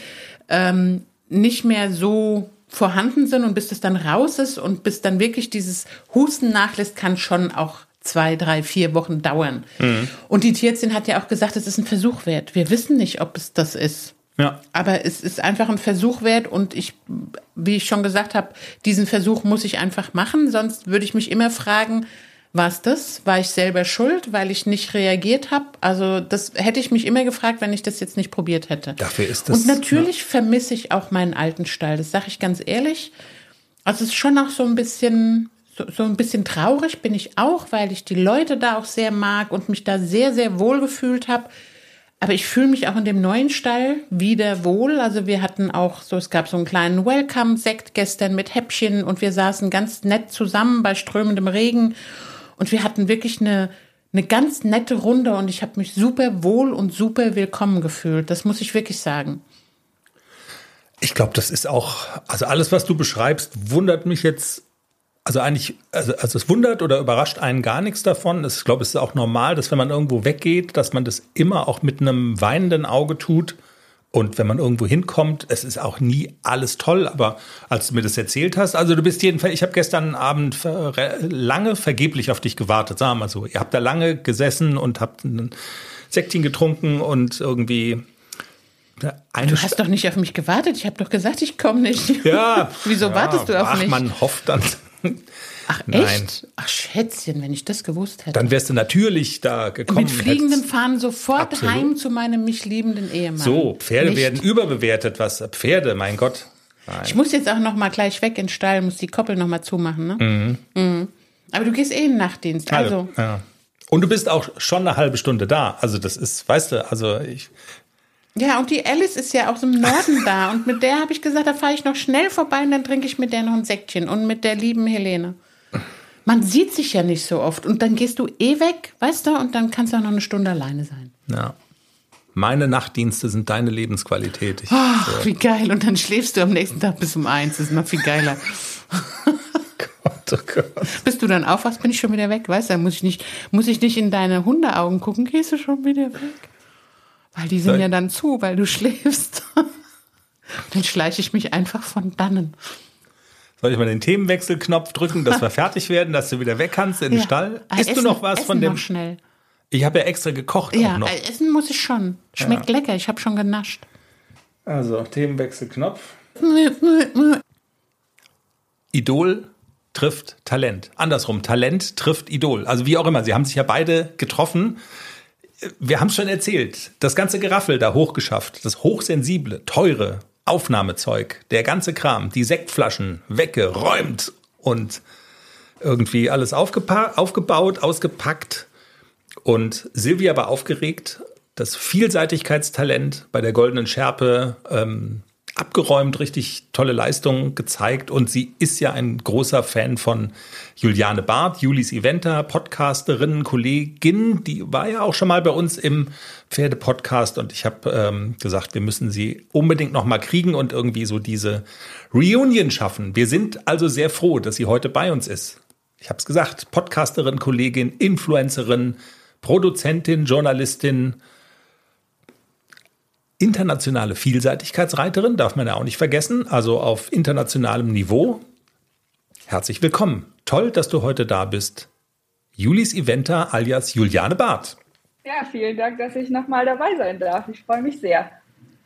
[SPEAKER 3] ähm, nicht mehr so vorhanden sind und bis das dann raus ist und bis dann wirklich dieses Husten nachlässt, kann schon auch zwei, drei, vier Wochen dauern. Mhm. Und die Tierärztin hat ja auch gesagt, es ist ein Versuch wert. Wir wissen nicht, ob es das ist.
[SPEAKER 2] Ja.
[SPEAKER 3] Aber es ist einfach ein Versuch wert und ich, wie ich schon gesagt habe, diesen Versuch muss ich einfach machen, sonst würde ich mich immer fragen, war es das? War ich selber schuld, weil ich nicht reagiert habe? Also das hätte ich mich immer gefragt, wenn ich das jetzt nicht probiert hätte.
[SPEAKER 2] Dafür ist das.
[SPEAKER 3] Und natürlich ja. vermisse ich auch meinen alten Stall. Das sage ich ganz ehrlich. Also es ist schon auch so ein bisschen so, so ein bisschen traurig bin ich auch, weil ich die Leute da auch sehr mag und mich da sehr sehr wohl gefühlt habe. Aber ich fühle mich auch in dem neuen Stall wieder wohl. Also wir hatten auch so, es gab so einen kleinen Welcome-Sekt gestern mit Häppchen und wir saßen ganz nett zusammen bei strömendem Regen und wir hatten wirklich eine, eine ganz nette Runde und ich habe mich super wohl und super willkommen gefühlt. Das muss ich wirklich sagen.
[SPEAKER 2] Ich glaube, das ist auch, also alles, was du beschreibst, wundert mich jetzt. Also eigentlich, also, also es wundert oder überrascht einen gar nichts davon. Ich glaube, es ist auch normal, dass wenn man irgendwo weggeht, dass man das immer auch mit einem weinenden Auge tut und wenn man irgendwo hinkommt, es ist auch nie alles toll, aber als du mir das erzählt hast, also du bist jedenfalls, ich habe gestern Abend lange vergeblich auf dich gewartet, sagen wir mal so. Ihr habt da lange gesessen und habt ein Sektchen getrunken und irgendwie Eine
[SPEAKER 3] Du hast doch nicht auf mich gewartet. Ich habe doch gesagt, ich komme nicht.
[SPEAKER 2] ja.
[SPEAKER 3] Wieso
[SPEAKER 2] ja,
[SPEAKER 3] wartest du auf
[SPEAKER 2] ach,
[SPEAKER 3] mich?
[SPEAKER 2] man hofft dann.
[SPEAKER 3] Ach,
[SPEAKER 2] Nein.
[SPEAKER 3] echt? Ach, Schätzchen, wenn ich das gewusst hätte.
[SPEAKER 2] Dann wärst du natürlich da gekommen.
[SPEAKER 3] Mit fliegenden
[SPEAKER 2] hättest-
[SPEAKER 3] Fahnen sofort
[SPEAKER 2] Absolut.
[SPEAKER 3] heim zu meinem mich liebenden Ehemann.
[SPEAKER 2] So, Pferde
[SPEAKER 3] Nicht?
[SPEAKER 2] werden überbewertet. Was? Pferde, mein Gott. Nein.
[SPEAKER 3] Ich muss jetzt auch noch mal gleich weg in den Stall, muss die Koppel noch mal zumachen, ne? Mhm. Aber du gehst eh in den Nachtdienst, also.
[SPEAKER 2] ja. Und du bist auch schon eine halbe Stunde da. Also das ist, weißt du, also ich,
[SPEAKER 3] Ja, und die Alice ist ja aus dem Norden da. Und mit der habe ich gesagt, da fahre ich noch schnell vorbei und dann trinke ich mit der noch ein Säckchen. Und mit der lieben Helene. Man sieht sich ja nicht so oft. Und dann gehst du eh weg, weißt du? Und dann kannst du auch noch eine Stunde alleine sein.
[SPEAKER 2] ja. Meine Nachtdienste sind deine Lebensqualität. Ich,
[SPEAKER 3] Ach, wie geil. Und dann schläfst du am nächsten Tag bis um eins. Das ist noch viel geiler.
[SPEAKER 2] Gott, oh Gott.
[SPEAKER 3] Bis du dann aufwachst, bin ich schon wieder weg, weißt du? Dann muss ich nicht, muss ich nicht in deine Hundeaugen gucken, gehst du schon wieder weg. Weil die sind
[SPEAKER 2] Soll-
[SPEAKER 3] ja dann zu, weil du schläfst. Dann schleiche ich mich einfach von dannen.
[SPEAKER 2] Soll ich mal den Themenwechselknopf drücken, dass wir fertig werden, dass du wieder weg kannst in den
[SPEAKER 3] Ja.
[SPEAKER 2] Stall?
[SPEAKER 3] Ah,
[SPEAKER 2] Isst du
[SPEAKER 3] essen-
[SPEAKER 2] noch was
[SPEAKER 3] essen
[SPEAKER 2] von dem?
[SPEAKER 3] Noch schnell.
[SPEAKER 2] Ich habe ja extra gekocht
[SPEAKER 3] Ja,
[SPEAKER 2] noch.
[SPEAKER 3] äh, essen muss ich schon. Schmeckt lecker, ich habe schon genascht.
[SPEAKER 2] Also, Themenwechselknopf. Idol trifft Talent. Andersrum, Talent trifft Idol. Also wie auch immer, sie haben sich ja beide getroffen. Wir haben es schon erzählt. Das ganze Geraffel da hochgeschafft. Das hochsensible, teure Aufnahmezeug. Der ganze Kram. Die Sektflaschen weggeräumt und irgendwie alles aufgebaut, ausgepackt. Und Silvia war aufgeregt. Das Vielseitigkeitstalent bei der Goldenen Schärpe ähm, abgeräumt, richtig tolle Leistung gezeigt. Und sie ist ja ein großer Fan von Juliane Barth, Julis Eventer, Podcasterin, Kollegin. Die war ja auch schon mal bei uns im Pferde-Podcast. Und ich habe ähm, gesagt, wir müssen sie unbedingt noch mal kriegen und irgendwie so diese Reunion schaffen. Wir sind also sehr froh, dass sie heute bei uns ist. Ich habe es gesagt, Podcasterin, Kollegin, Influencerin, Produzentin, Journalistin, internationale Vielseitigkeitsreiterin, darf man ja auch nicht vergessen, also auf internationalem Niveau. Herzlich willkommen. Toll, dass du heute da bist. Julis Eventer alias Juliane Barth.
[SPEAKER 4] Ja, vielen Dank, dass ich nochmal dabei sein darf. Ich freue mich sehr.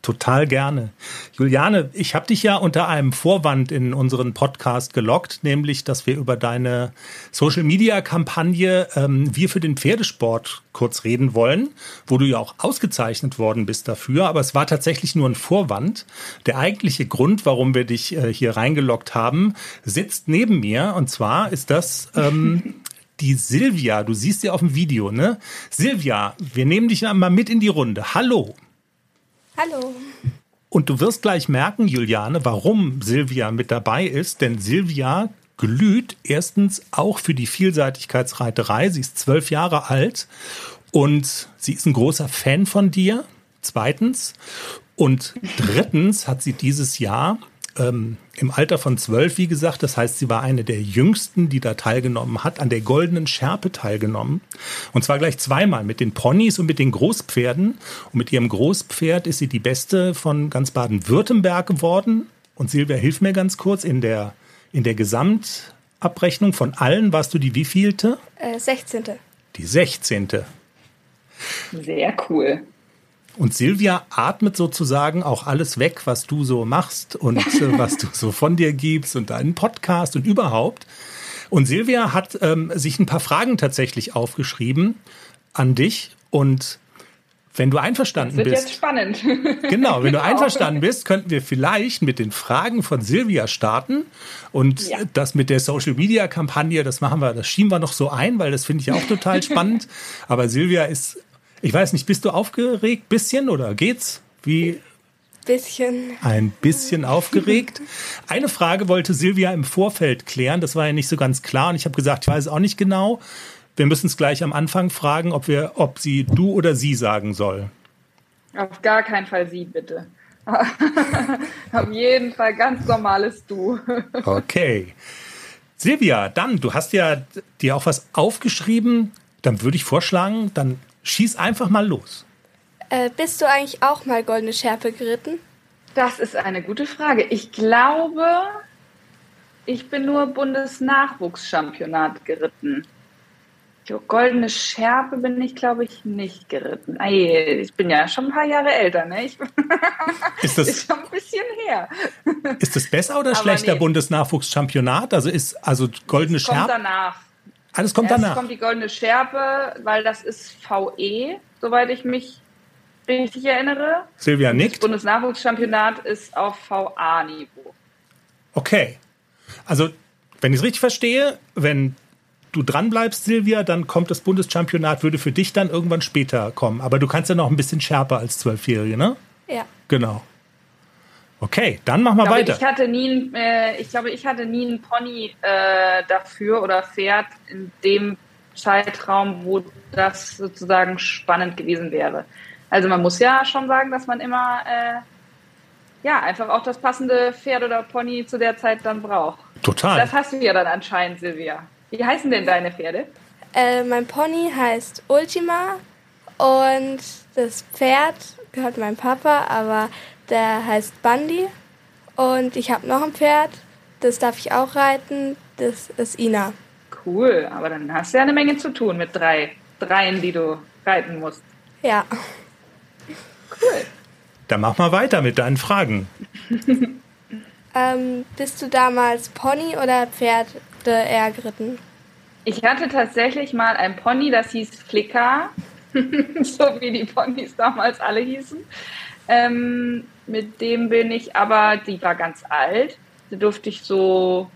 [SPEAKER 2] Total gerne. Juliane, ich habe dich ja unter einem Vorwand in unseren Podcast gelockt, nämlich, dass wir über deine Social-Media-Kampagne ähm, Wir für den Pferdesport kurz reden wollen, wo du ja auch ausgezeichnet worden bist dafür. Aber es war tatsächlich nur ein Vorwand. Der eigentliche Grund, warum wir dich äh, hier reingelockt haben, sitzt neben mir. Und zwar ist das ähm, die Silvia. Du siehst sie auf dem Video, ne? Silvia, wir nehmen dich mal mit in die Runde. Hallo.
[SPEAKER 5] Hallo.
[SPEAKER 2] Und du wirst gleich merken, Juliane, warum Silvia mit dabei ist. Denn Silvia glüht erstens auch für die Vielseitigkeitsreiterei. Sie ist zwölf Jahre alt und sie ist ein großer Fan von dir. Zweitens. Und drittens hat sie dieses Jahr ähm, im Alter von zwölf, wie gesagt, das heißt, sie war eine der jüngsten, die da teilgenommen hat, an der goldenen Schärpe teilgenommen. Und zwar gleich zweimal mit den Ponys und mit den Großpferden. Und mit ihrem Großpferd ist sie die beste von ganz Baden-Württemberg geworden. Und Silvia, hilf mir ganz kurz, in der, in der Gesamtabrechnung von allen warst du die wievielte?
[SPEAKER 5] Äh, 16.
[SPEAKER 2] Die sechzehnte.
[SPEAKER 4] Sehr cool.
[SPEAKER 2] Und Silvia atmet sozusagen auch alles weg, was du so machst und äh, was du so von dir gibst und deinen Podcast und überhaupt. Und Silvia hat ähm, sich ein paar Fragen tatsächlich aufgeschrieben an dich. Und wenn du einverstanden
[SPEAKER 4] Wird jetzt
[SPEAKER 2] bist,
[SPEAKER 4] spannend.
[SPEAKER 2] genau, wenn du einverstanden bist, könnten wir vielleicht mit den Fragen von Silvia starten. Und
[SPEAKER 4] Ja.
[SPEAKER 2] das mit der Social Media Kampagne, das machen wir, das schieben wir noch so ein, weil das finde ich auch total spannend. Aber Silvia ist, ich weiß nicht, bist du aufgeregt? Bisschen oder geht's? Wie
[SPEAKER 5] Bisschen.
[SPEAKER 2] ein bisschen aufgeregt. Eine Frage wollte Silvia im Vorfeld klären, das war ja nicht so ganz klar und ich habe gesagt, ich weiß auch nicht genau. Wir müssen es gleich am Anfang fragen, ob wir, ob sie du oder sie sagen soll.
[SPEAKER 4] Auf gar keinen Fall Sie, bitte. Auf jeden Fall ganz normales Du.
[SPEAKER 2] Okay. Silvia, dann, du hast ja dir auch was aufgeschrieben. Dann würde ich vorschlagen, dann schieß einfach mal los.
[SPEAKER 5] Äh, bist du eigentlich auch mal goldene Schärpe geritten?
[SPEAKER 4] Das ist eine gute Frage. Ich glaube, ich bin nur Bundesnachwuchschampionat geritten. Goldene Schärpe bin ich, glaube ich, nicht geritten. Ei, ich bin ja schon ein paar Jahre älter, ne? Ich,
[SPEAKER 2] Ist das,
[SPEAKER 4] ist schon ein bisschen her.
[SPEAKER 2] ist das besser oder
[SPEAKER 4] Aber
[SPEAKER 2] schlechter
[SPEAKER 4] nee.
[SPEAKER 2] Bundesnachwuchschampionat? Also ist also goldene
[SPEAKER 4] Kommt
[SPEAKER 2] Schärpe.
[SPEAKER 4] danach.
[SPEAKER 2] Alles kommt
[SPEAKER 4] Erst
[SPEAKER 2] danach.
[SPEAKER 4] kommt die goldene Schärpe, weil das ist VE, soweit ich mich richtig erinnere.
[SPEAKER 2] Silvia
[SPEAKER 4] Das
[SPEAKER 2] nickt.
[SPEAKER 4] Bundesnachwuchschampionat ist auf VA-Niveau.
[SPEAKER 2] Okay. Also, wenn ich es richtig verstehe, wenn du dran bleibst, Silvia, dann kommt das Bundeschampionat, würde für dich dann irgendwann später kommen. Aber du kannst ja noch ein bisschen schärper als Zwölfjährige, ne?
[SPEAKER 5] Ja.
[SPEAKER 2] Genau. Okay, dann mach mal
[SPEAKER 4] Ich glaube,
[SPEAKER 2] weiter.
[SPEAKER 4] ich hatte nie, ein- äh, ich glaube, ich hatte nie einen Pony äh, dafür oder Pferd in dem Zeitraum, wo das sozusagen spannend gewesen wäre. Also man muss ja schon sagen, dass man immer äh, ja einfach auch das passende Pferd oder Pony zu der Zeit dann braucht.
[SPEAKER 2] Total.
[SPEAKER 4] Das hast du ja dann anscheinend, Silvia. Wie heißen denn deine Pferde?
[SPEAKER 5] Äh, mein Pony heißt Ultima und das Pferd gehört meinem Papa, aber der heißt Bundy. Und ich habe noch ein Pferd, das darf ich auch reiten, das ist Ina.
[SPEAKER 4] Cool, aber dann hast du ja eine Menge zu tun mit drei Dreien, die du reiten musst.
[SPEAKER 5] Ja.
[SPEAKER 2] Dann mach mal weiter mit deinen Fragen.
[SPEAKER 5] Ähm, bist du damals Pony oder Pferde eher geritten?
[SPEAKER 4] Ich hatte tatsächlich mal ein Pony, das hieß Flicker, so wie die Ponys damals alle hießen. Ähm, mit dem bin ich aber, die war ganz alt. Da durfte ich so,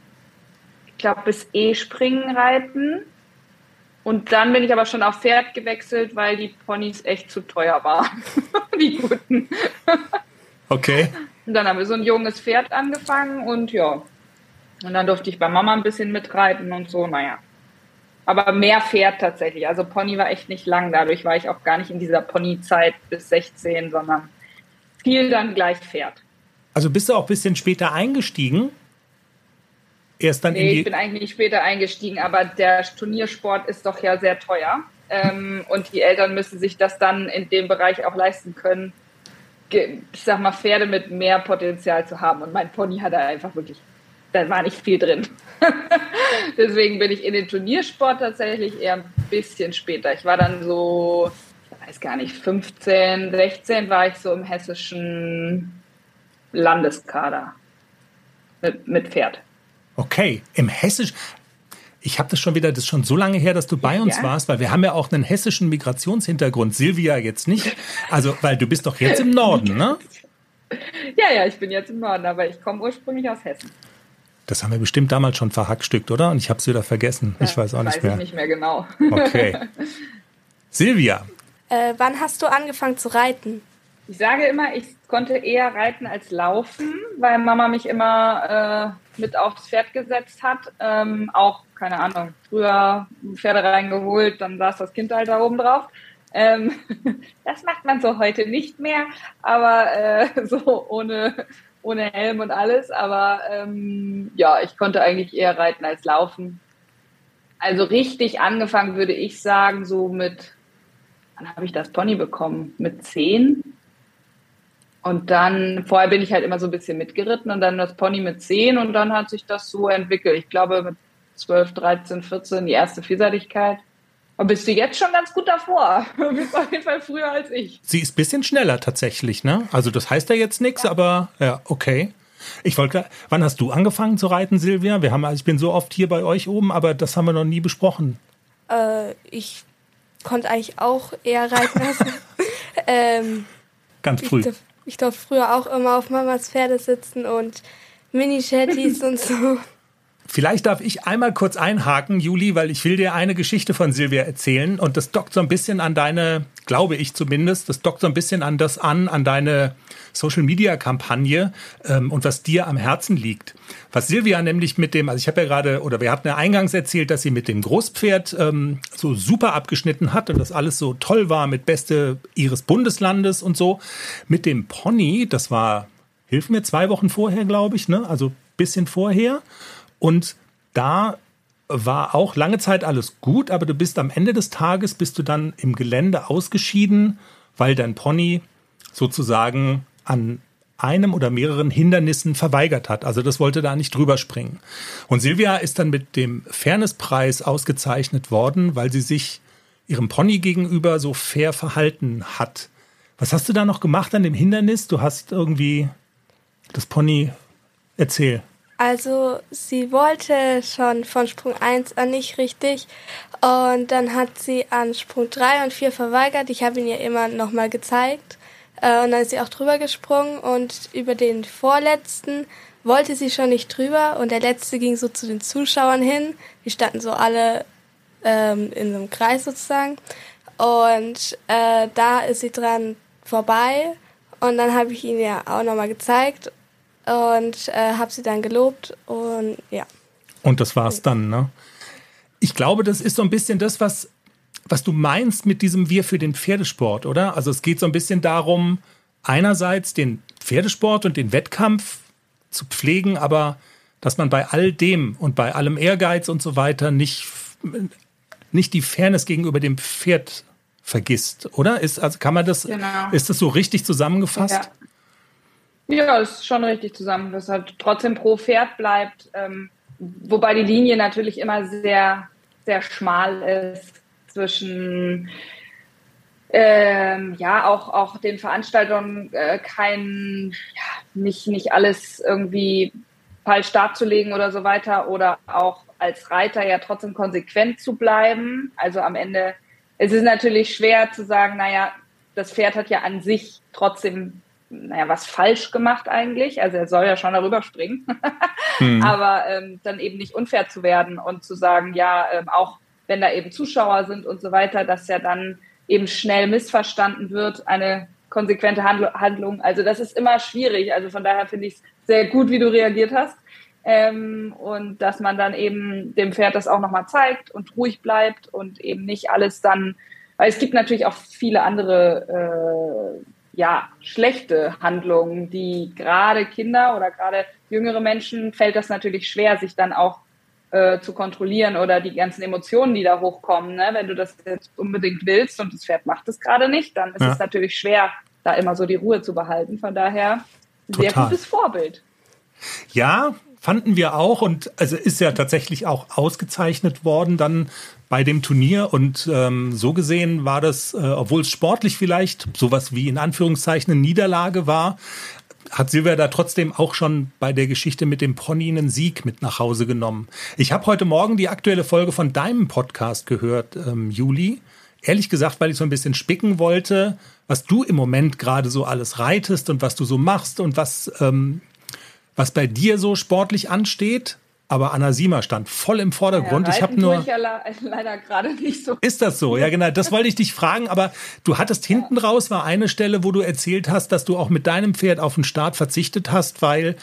[SPEAKER 4] ich glaube, bis E-Springen reiten. Und dann bin ich aber schon auf Pferd gewechselt, weil die Ponys echt zu teuer waren. die guten.
[SPEAKER 2] Okay.
[SPEAKER 4] Und dann haben wir so ein junges Pferd angefangen und ja. Und dann durfte ich bei Mama ein bisschen mitreiten und so, naja. Aber mehr Pferd tatsächlich. Also Pony war echt nicht lang. Dadurch war ich auch gar nicht in dieser Pony-Zeit bis 16, sondern viel dann gleich Pferd.
[SPEAKER 2] Also bist du auch ein bisschen später eingestiegen? Erst dann
[SPEAKER 4] Nee, ich
[SPEAKER 2] in
[SPEAKER 4] bin eigentlich später eingestiegen, aber der Turniersport ist doch ja sehr teuer. Ähm, und die Eltern müssen sich das dann in dem Bereich auch leisten können, ich sag mal, Pferde mit mehr Potenzial zu haben. Und mein Pony hatte einfach wirklich, da war nicht viel drin. Deswegen bin ich in den Turniersport tatsächlich eher ein bisschen später. Ich war dann so, ich weiß gar nicht, 15, 16 war ich so im hessischen Landeskader mit, mit Pferd.
[SPEAKER 2] Okay, im Hessisch. Ich habe das schon wieder, das ist schon so lange her, dass du bei uns
[SPEAKER 4] Ja.
[SPEAKER 2] warst, weil wir haben ja auch einen hessischen Migrationshintergrund. Silvia jetzt nicht. Also, weil du bist doch jetzt im Norden, ne?
[SPEAKER 4] Ja, ja, ich bin jetzt im Norden, aber ich komme ursprünglich aus Hessen.
[SPEAKER 2] Das haben wir bestimmt damals schon verhackstückt, oder? Und ich habe es wieder vergessen. Ich weiß auch nicht
[SPEAKER 4] weiß
[SPEAKER 2] mehr.
[SPEAKER 4] ich nicht mehr genau.
[SPEAKER 2] Okay. Silvia,
[SPEAKER 5] Äh, wann hast du angefangen zu reiten?
[SPEAKER 4] Ich sage immer, ich konnte eher reiten als laufen, weil Mama mich immer äh, mit aufs Pferd gesetzt hat. Ähm, auch, keine Ahnung, früher Pferde reingeholt, dann saß das Kind halt da oben drauf. Ähm, das macht man so heute nicht mehr, aber äh, so ohne, ohne Helm und alles. Aber ähm, ja, ich konnte eigentlich eher reiten als laufen. Also richtig angefangen würde ich sagen, so mit, wann habe ich das Pony bekommen? Mit zehn? Und dann, vorher bin ich halt immer so ein bisschen mitgeritten und dann das Pony mit 10 und dann hat sich das so entwickelt. Ich glaube mit 12, 13, 14 die erste Vielseitigkeit. Und bist du jetzt schon ganz gut davor. Du bist auf jeden Fall früher als ich.
[SPEAKER 2] sie ist ein bisschen schneller tatsächlich, ne? Also das heißt ja jetzt nichts, aber ja, okay. Ich wollte, wann hast du angefangen zu reiten, Silvia? Wir haben, ich bin so oft hier bei euch oben, aber das haben wir noch nie besprochen.
[SPEAKER 5] Äh, ich konnte eigentlich auch eher reiten. als- ähm,
[SPEAKER 2] Ganz
[SPEAKER 5] ich,
[SPEAKER 2] früh.
[SPEAKER 5] durf, ich durfte früher auch immer auf Mamas Pferde sitzen und Mini-Shetties und so.
[SPEAKER 2] Vielleicht darf ich einmal kurz einhaken, Juli, weil ich will dir eine Geschichte von Silvia erzählen und das dockt so ein bisschen an deine, glaube ich zumindest, das dockt so ein bisschen an das an, an deine Social-Media-Kampagne ähm, und was dir am Herzen liegt. Was Silvia nämlich mit dem, also ich habe ja gerade, oder wir hatten ja eingangs erzählt, dass sie mit dem Großpferd ähm, so super abgeschnitten hat und das alles so toll war mit Beste ihres Bundeslandes und so. Mit dem Pony, das war, hilf mir, zwei Wochen vorher, glaube ich, ne? also bisschen vorher. Und da war auch lange Zeit alles gut, aber du bist am Ende des Tages bist du dann im Gelände ausgeschieden, weil dein Pony sozusagen an einem oder mehreren Hindernissen verweigert hat. Also das wollte da nicht drüber springen. Und Silvia ist dann mit dem Fairnesspreis ausgezeichnet worden, weil sie sich ihrem Pony gegenüber so fair verhalten hat. Was hast du da noch gemacht an dem Hindernis? Du hast irgendwie das Pony erzähl.
[SPEAKER 5] Also sie wollte schon von Sprung 1 an nicht richtig. Und dann hat sie an Sprung 3 und 4 verweigert. Ich habe ihn ihr immer nochmal gezeigt. Äh, und dann ist sie auch drüber gesprungen. Und über den vorletzten wollte sie schon nicht drüber. Und der letzte ging so zu den Zuschauern hin. Die standen so alle ähm, in einem Kreis sozusagen. Und äh, da ist sie dran vorbei. Und dann habe ich ihn ja auch nochmal gezeigt und äh, habe sie dann gelobt und ja.
[SPEAKER 2] Und das war's dann, ne? Ich glaube, das ist so ein bisschen das, was, was du meinst mit diesem Wir für den Pferdesport, oder? Also es geht so ein bisschen darum, einerseits den Pferdesport und den Wettkampf zu pflegen, aber dass man bei all dem und bei allem Ehrgeiz und so weiter nicht, nicht die Fairness gegenüber dem Pferd vergisst, oder? Ist, also kann man das, genau. ist das so richtig zusammengefasst?
[SPEAKER 4] Ja. Ja, das ist schon richtig zusammen, dass er trotzdem pro Pferd bleibt, ähm, wobei die Linie natürlich immer sehr, sehr schmal ist zwischen ähm, ja auch auch den Veranstaltungen äh, kein ja, nicht nicht alles irgendwie falsch darzulegen oder so weiter oder auch als Reiter ja trotzdem konsequent zu bleiben. Also am Ende es ist natürlich schwer zu sagen, naja, das Pferd hat ja an sich trotzdem naja, was falsch gemacht eigentlich. Also er soll ja schon darüber springen, mhm. aber ähm, dann eben nicht unfair zu werden und zu sagen, ja, ähm, auch wenn da eben Zuschauer sind und so weiter, dass ja dann eben schnell missverstanden wird, eine konsequente Handlung. Also das ist immer schwierig. Also von daher finde ich es sehr gut, wie du reagiert hast. Ähm, und dass man dann eben dem Pferd das auch nochmal zeigt und ruhig bleibt und eben nicht alles dann, weil es gibt natürlich auch viele andere äh, ja, schlechte Handlungen, die gerade Kinder oder gerade jüngere Menschen fällt das natürlich schwer, sich dann auch äh, zu kontrollieren oder die ganzen Emotionen, die da hochkommen. Ne? Wenn du das jetzt unbedingt willst und das Pferd macht es gerade nicht, dann ist ja. es natürlich schwer, da immer so die Ruhe zu behalten. Von daher sehr Total. gutes Vorbild.
[SPEAKER 2] Ja, fanden wir auch und also ist ja tatsächlich auch ausgezeichnet worden dann bei dem Turnier und ähm, so gesehen war das, äh, obwohl es sportlich vielleicht sowas wie in Anführungszeichen eine Niederlage war, hat Silvia da trotzdem auch schon bei der Geschichte mit dem Pony einen Sieg mit nach Hause genommen. Ich habe heute Morgen die aktuelle Folge von deinem Podcast gehört, ähm, Juli. Ehrlich gesagt, weil ich so ein bisschen spicken wollte, was du im Moment gerade so alles reitest und was du so machst und was ähm, was bei dir so sportlich ansteht. Aber Anna Sima stand voll im Vordergrund. Ja, ich habe nur. Ich ja
[SPEAKER 4] leider gerade nicht so.
[SPEAKER 2] Ist das so? Ja, genau. Das wollte ich dich fragen. Aber du hattest hinten raus war eine Stelle, wo du erzählt hast, dass du auch mit deinem Pferd auf den Start verzichtet hast, weil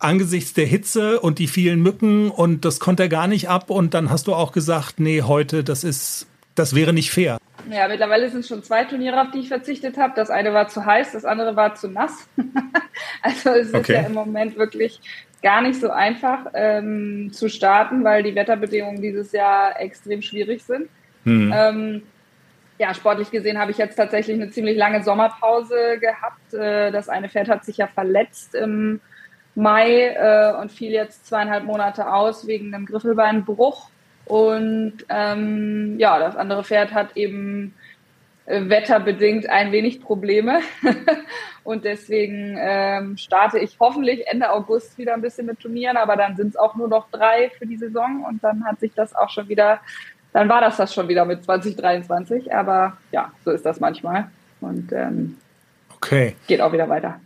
[SPEAKER 2] angesichts der Hitze und die vielen Mücken und das konnte er gar nicht ab. Und dann hast du auch gesagt, nee, heute, das ist, das wäre nicht fair.
[SPEAKER 4] Ja, mittlerweile sind es schon zwei Turniere, auf die ich verzichtet habe. Das eine war zu heiß, das andere war zu nass. also es okay. ist ja im Moment wirklich gar nicht so einfach ähm, zu starten, weil die Wetterbedingungen dieses Jahr extrem schwierig sind. Mhm. Ähm, ja, sportlich gesehen habe ich jetzt tatsächlich eine ziemlich lange Sommerpause gehabt. Äh, das eine Pferd hat sich ja verletzt im Mai äh, und fiel jetzt zweieinhalb Monate aus wegen einem Griffelbeinbruch. Und ähm, ja, das andere Pferd hat eben wetterbedingt ein wenig Probleme. und deswegen ähm, starte ich hoffentlich Ende August wieder ein bisschen mit Turnieren, aber dann sind es auch nur noch drei für die Saison und dann hat sich das auch schon wieder, dann war das das schon wieder mit 2023. Aber ja, so ist das manchmal. Und ähm,
[SPEAKER 2] okay.
[SPEAKER 4] geht auch wieder weiter.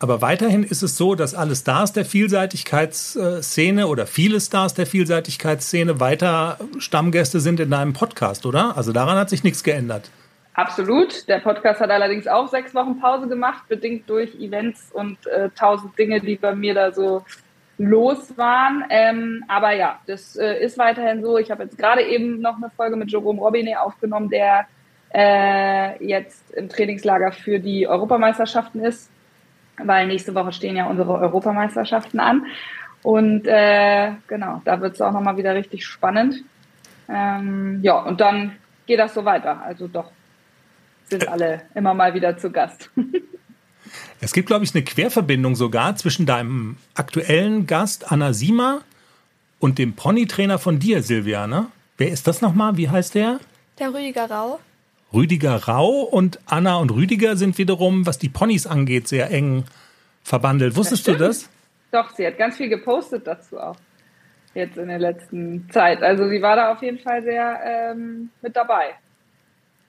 [SPEAKER 2] Aber weiterhin ist es so, dass alle Stars der Vielseitigkeitsszene oder viele Stars der Vielseitigkeitsszene weiter Stammgäste sind in deinem Podcast, oder? Also daran hat sich nichts geändert.
[SPEAKER 4] Absolut. Der Podcast hat allerdings auch sechs Wochen Pause gemacht, bedingt durch Events und äh, tausend Dinge, die bei mir da so los waren. Ähm, aber ja, das äh, ist weiterhin so. Ich habe jetzt gerade eben noch eine Folge mit Jerome Robinet aufgenommen, der äh, jetzt im Trainingslager für die Europameisterschaften ist weil nächste Woche stehen ja unsere Europameisterschaften an. Und äh, genau, da wird es auch nochmal wieder richtig spannend. Ähm, ja, und dann geht das so weiter. Also doch sind alle immer mal wieder zu Gast.
[SPEAKER 2] Es gibt, glaube ich, eine Querverbindung sogar zwischen deinem aktuellen Gast Anna Sima und dem Ponytrainer von dir, Silvia, ne? Wer ist das nochmal? Wie heißt der?
[SPEAKER 5] Der Rüdiger Rau.
[SPEAKER 2] Rüdiger Rau und Anna und Rüdiger sind wiederum, was die Ponys angeht, sehr eng verbandelt. Wusstest du das?
[SPEAKER 4] Doch, sie hat ganz viel gepostet dazu auch. Jetzt in der letzten Zeit. Also sie war da auf jeden Fall sehr ähm, mit dabei.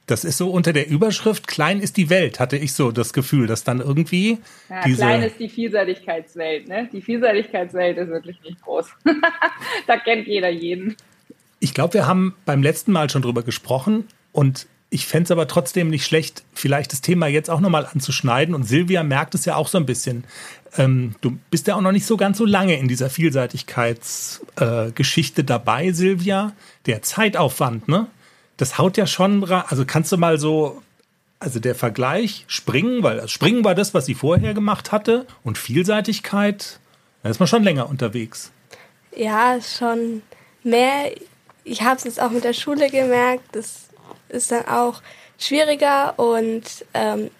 [SPEAKER 2] Das ist so unter der Überschrift Klein ist die Welt, hatte ich so das Gefühl, dass dann irgendwie.
[SPEAKER 4] Ja,
[SPEAKER 2] diese
[SPEAKER 4] klein ist die Vielseitigkeitswelt, ne? Die Vielseitigkeitswelt ist wirklich nicht groß. da kennt jeder jeden.
[SPEAKER 2] Ich glaube, wir haben beim letzten Mal schon drüber gesprochen und ich fände es aber trotzdem nicht schlecht, vielleicht das Thema jetzt auch nochmal anzuschneiden. Und Silvia merkt es ja auch so ein bisschen. Ähm, du bist ja auch noch nicht so ganz so lange in dieser Vielseitigkeitsgeschichte äh, dabei, Silvia. Der Zeitaufwand, ne? Das haut ja schon, also kannst du mal so, also der Vergleich, Springen, weil Springen war das, was sie vorher gemacht hatte und Vielseitigkeit, da ist man schon länger unterwegs.
[SPEAKER 5] Ja, schon mehr. Ich habe es jetzt auch mit der Schule gemerkt, das ist dann auch schwieriger und ähm,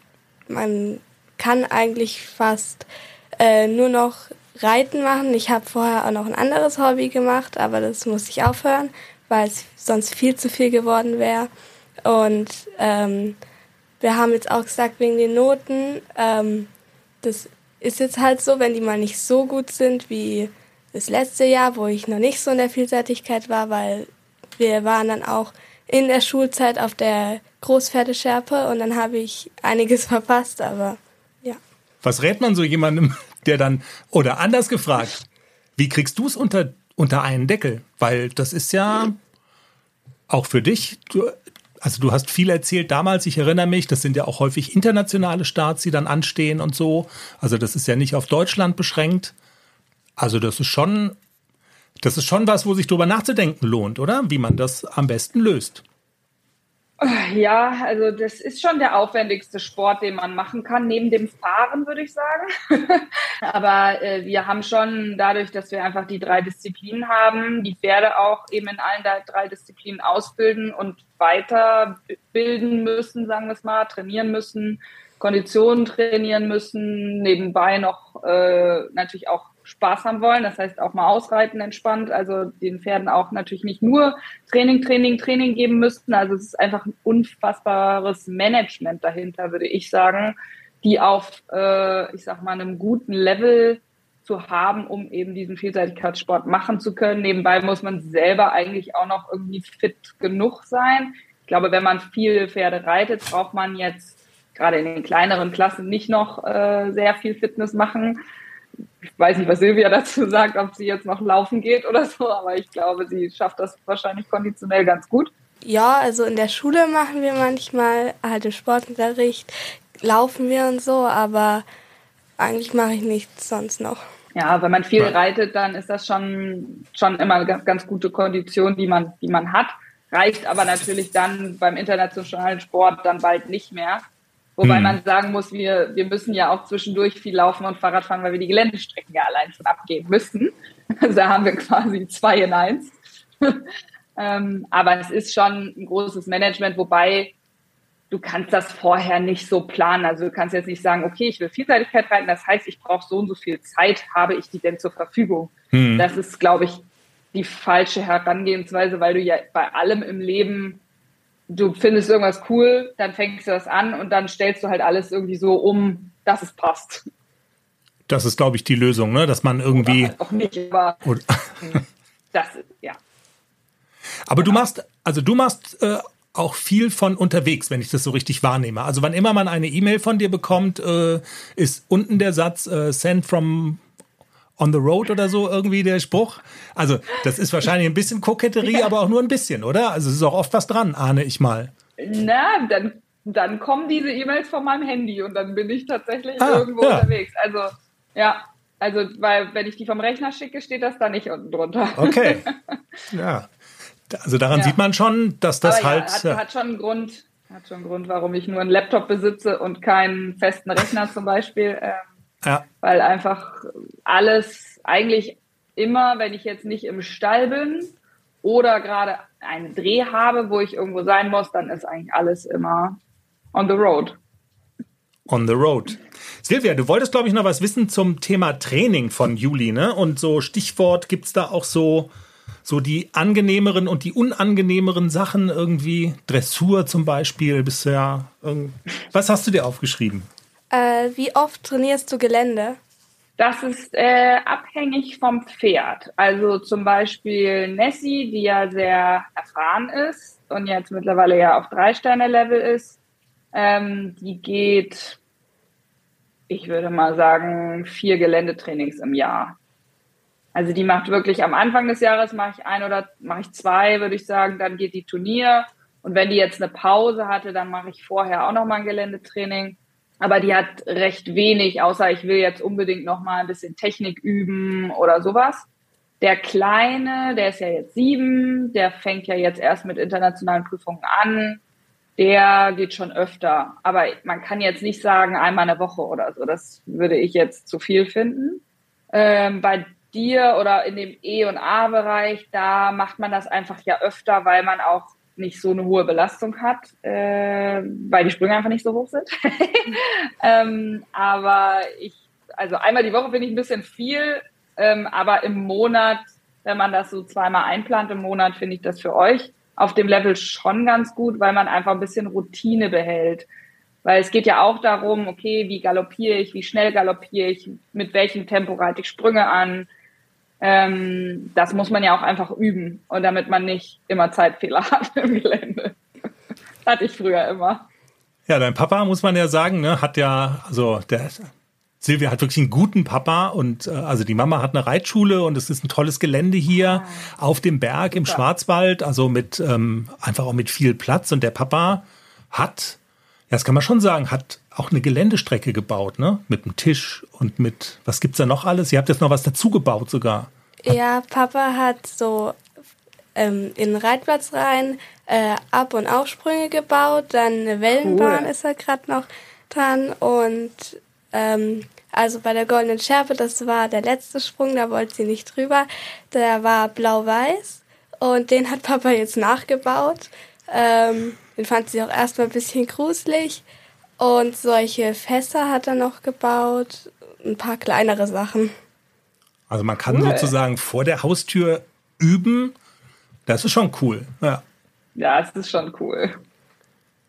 [SPEAKER 5] man kann eigentlich fast äh, nur noch Reiten machen. Ich habe vorher auch noch ein anderes Hobby gemacht, aber das musste ich aufhören, weil es sonst viel zu viel geworden wäre. Und ähm, wir haben jetzt auch gesagt, wegen den Noten, ähm, das ist jetzt halt so, wenn die mal nicht so gut sind wie das letzte Jahr, wo ich noch nicht so in der Vielseitigkeit war, weil wir waren dann auch in der Schulzeit auf der Großpferdeschärpe und dann habe ich einiges verpasst, aber ja.
[SPEAKER 2] Was rät man so jemandem, der dann, oder anders gefragt, wie kriegst du es unter, unter einen Deckel? Weil das ist ja auch für dich, du, also du hast viel erzählt damals, ich erinnere mich, das sind ja auch häufig internationale Starts, die dann anstehen und so. Also das ist ja nicht auf Deutschland beschränkt. Also das ist schon, das ist schon was, wo sich drüber nachzudenken lohnt, oder? Wie man das am besten löst.
[SPEAKER 4] Ja, also das ist schon der aufwendigste Sport, den man machen kann, neben dem Fahren, würde ich sagen. Aber äh, wir haben schon dadurch, dass wir einfach die drei Disziplinen haben, die Pferde auch eben in allen drei Disziplinen ausbilden und weiterbilden müssen, sagen wir es mal, trainieren müssen, Konditionen trainieren müssen, nebenbei noch äh, natürlich auch Spaß haben wollen. Das heißt auch mal ausreiten entspannt. Also den Pferden auch natürlich nicht nur Training, Training, Training geben müssten. Also es ist einfach ein unfassbares Management dahinter, würde ich sagen, die auf, äh, ich sag mal, einem guten Level zu haben, um eben diesen Vielseitigkeitssport machen zu können. Nebenbei muss man selber eigentlich auch noch irgendwie fit genug sein. Ich glaube, wenn man viel Pferde reitet, braucht man jetzt gerade in den kleineren Klassen nicht noch äh, sehr viel Fitness machen ich weiß nicht, was Silvia dazu sagt, ob sie jetzt noch laufen geht oder so, aber ich glaube, sie schafft das wahrscheinlich konditionell ganz gut.
[SPEAKER 5] Ja, also in der Schule machen wir manchmal halt im Sportunterricht, laufen wir und so, aber eigentlich mache ich nichts sonst noch.
[SPEAKER 4] Ja, wenn man viel reitet, dann ist das schon, schon immer eine ganz, ganz gute Kondition, die man, die man hat. Reicht aber natürlich dann beim internationalen Sport dann bald nicht mehr. Wobei hm. man sagen muss, wir, wir müssen ja auch zwischendurch viel laufen und Fahrrad fahren, weil wir die Geländestrecken ja allein schon abgeben müssen. Also da haben wir quasi zwei in eins. ähm, aber es ist schon ein großes Management, wobei du kannst das vorher nicht so planen. Also du kannst jetzt nicht sagen, okay, ich will Vielseitigkeit reiten, das heißt, ich brauche so und so viel Zeit, habe ich die denn zur Verfügung? Hm. Das ist, glaube ich, die falsche Herangehensweise, weil du ja bei allem im Leben du findest irgendwas cool, dann fängst du das an und dann stellst du halt alles irgendwie so um, dass es passt.
[SPEAKER 2] Das ist, glaube ich, die Lösung, ne? dass man irgendwie.
[SPEAKER 4] Oder halt auch nicht, aber das, ja.
[SPEAKER 2] Aber du machst, also du machst äh, auch viel von unterwegs, wenn ich das so richtig wahrnehme. Also wann immer man eine E-Mail von dir bekommt, äh, ist unten der Satz äh, Send from on the road oder so irgendwie der Spruch. Also das ist wahrscheinlich ein bisschen Koketterie, ja. aber auch nur ein bisschen, oder? Also es ist auch oft was dran, ahne ich mal.
[SPEAKER 4] Na, dann, dann kommen diese E-Mails von meinem Handy und dann bin ich tatsächlich ah, irgendwo ja. unterwegs. Also ja, also weil wenn ich die vom Rechner schicke, steht das da nicht unten drunter.
[SPEAKER 2] Okay. Ja. Also daran ja. sieht man schon, dass das
[SPEAKER 4] aber
[SPEAKER 2] halt.
[SPEAKER 4] Hat, hat schon einen Grund, hat schon einen Grund, warum ich nur einen Laptop besitze und keinen festen Rechner zum Beispiel. Ähm, ja. Weil einfach alles eigentlich immer, wenn ich jetzt nicht im Stall bin oder gerade einen Dreh habe, wo ich irgendwo sein muss, dann ist eigentlich alles immer on the road.
[SPEAKER 2] on the road. Silvia, du wolltest, glaube ich, noch was wissen zum Thema Training von Juli, ne? Und so Stichwort, gibt's da auch so, so die angenehmeren und die unangenehmeren Sachen irgendwie? Dressur zum Beispiel, bist du ja. Was hast du dir aufgeschrieben?
[SPEAKER 5] Äh, wie oft trainierst du Gelände?
[SPEAKER 4] Das ist äh, abhängig vom Pferd. Also zum Beispiel Nessie, die ja sehr erfahren ist und jetzt mittlerweile ja auf Drei-Sterne-Level ist, ähm, die geht ich würde mal sagen, vier Geländetrainings im Jahr. Also die macht wirklich am Anfang des Jahres mache ich ein oder mache ich zwei, würde ich sagen, dann geht die Turnier. Und wenn die jetzt eine Pause hatte, dann mache ich vorher auch noch mal ein Geländetraining. Aber die hat recht wenig, außer ich will jetzt unbedingt noch mal ein bisschen Technik üben oder sowas. Der Kleine, der ist ja jetzt sieben, der fängt ja jetzt erst mit internationalen Prüfungen an der geht schon öfter. Aber man kann jetzt nicht sagen, einmal eine Woche oder so. Das würde ich jetzt zu viel finden. Ähm, bei dir oder in dem E- und A-Bereich, da macht man das einfach ja öfter, weil man auch nicht so eine hohe Belastung hat, äh, weil die Sprünge einfach nicht so hoch sind. ähm, aber ich, also einmal die Woche finde ich ein bisschen viel, ähm, aber im Monat, wenn man das so zweimal einplant im Monat, finde ich das für euch auf dem Level schon ganz gut, weil man einfach ein bisschen Routine behält. Weil es geht ja auch darum, okay, wie galoppiere ich, wie schnell galoppiere ich, mit welchem Tempo reite ich Sprünge an. Ähm, das muss man ja auch einfach üben und damit man nicht immer Zeitfehler hat im Gelände. Hatte ich früher immer.
[SPEAKER 2] Ja, dein Papa, muss man ja sagen, ne, hat ja, also der Silvia hat wirklich einen guten Papa und äh, also die Mama hat eine Reitschule und es ist ein tolles Gelände hier ah. auf dem Berg im Schwarzwald, also mit ähm, einfach auch mit viel Platz und der Papa hat, ja, das kann man schon sagen, hat auch eine Geländestrecke gebaut, ne? Mit einem Tisch und mit, was gibt's da noch alles? Ihr habt jetzt noch was dazu gebaut sogar.
[SPEAKER 5] Ja, Papa hat so ähm, in den Reitplatz rein äh, Ab- und Aufsprünge gebaut, dann eine Wellenbahn cool. ist er gerade noch dran und ähm, also bei der goldenen Schärpe, das war der letzte Sprung, da wollte sie nicht drüber. Der war blau-weiß und den hat Papa jetzt nachgebaut. Ähm, den fand sie auch erstmal ein bisschen gruselig. Und solche Fässer hat er noch gebaut, ein paar kleinere Sachen.
[SPEAKER 2] Also man kann cool. sozusagen vor der Haustür üben. Das ist schon cool. Ja.
[SPEAKER 4] ja, es ist schon cool.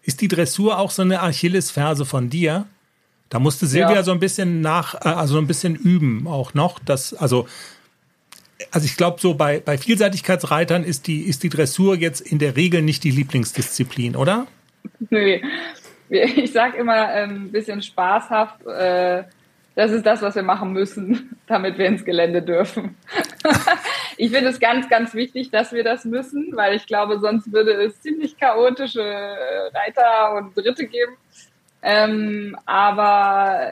[SPEAKER 2] Ist die Dressur auch so eine Achillesferse von dir? Da musste Silvia ja. so ein bisschen nach, äh, also ein bisschen üben auch noch. Das, also, also ich glaube, so bei, bei Vielseitigkeitsreitern ist die, ist die Dressur jetzt in der Regel nicht die Lieblingsdisziplin, oder?
[SPEAKER 4] Nö. Ich sag immer ein ähm, bisschen spaßhaft, äh, das ist das, was wir machen müssen, damit wir ins Gelände dürfen. ich finde es ganz, ganz wichtig, dass wir das müssen, weil ich glaube, sonst würde es ziemlich chaotische Reiter und Dritte geben. Ähm, aber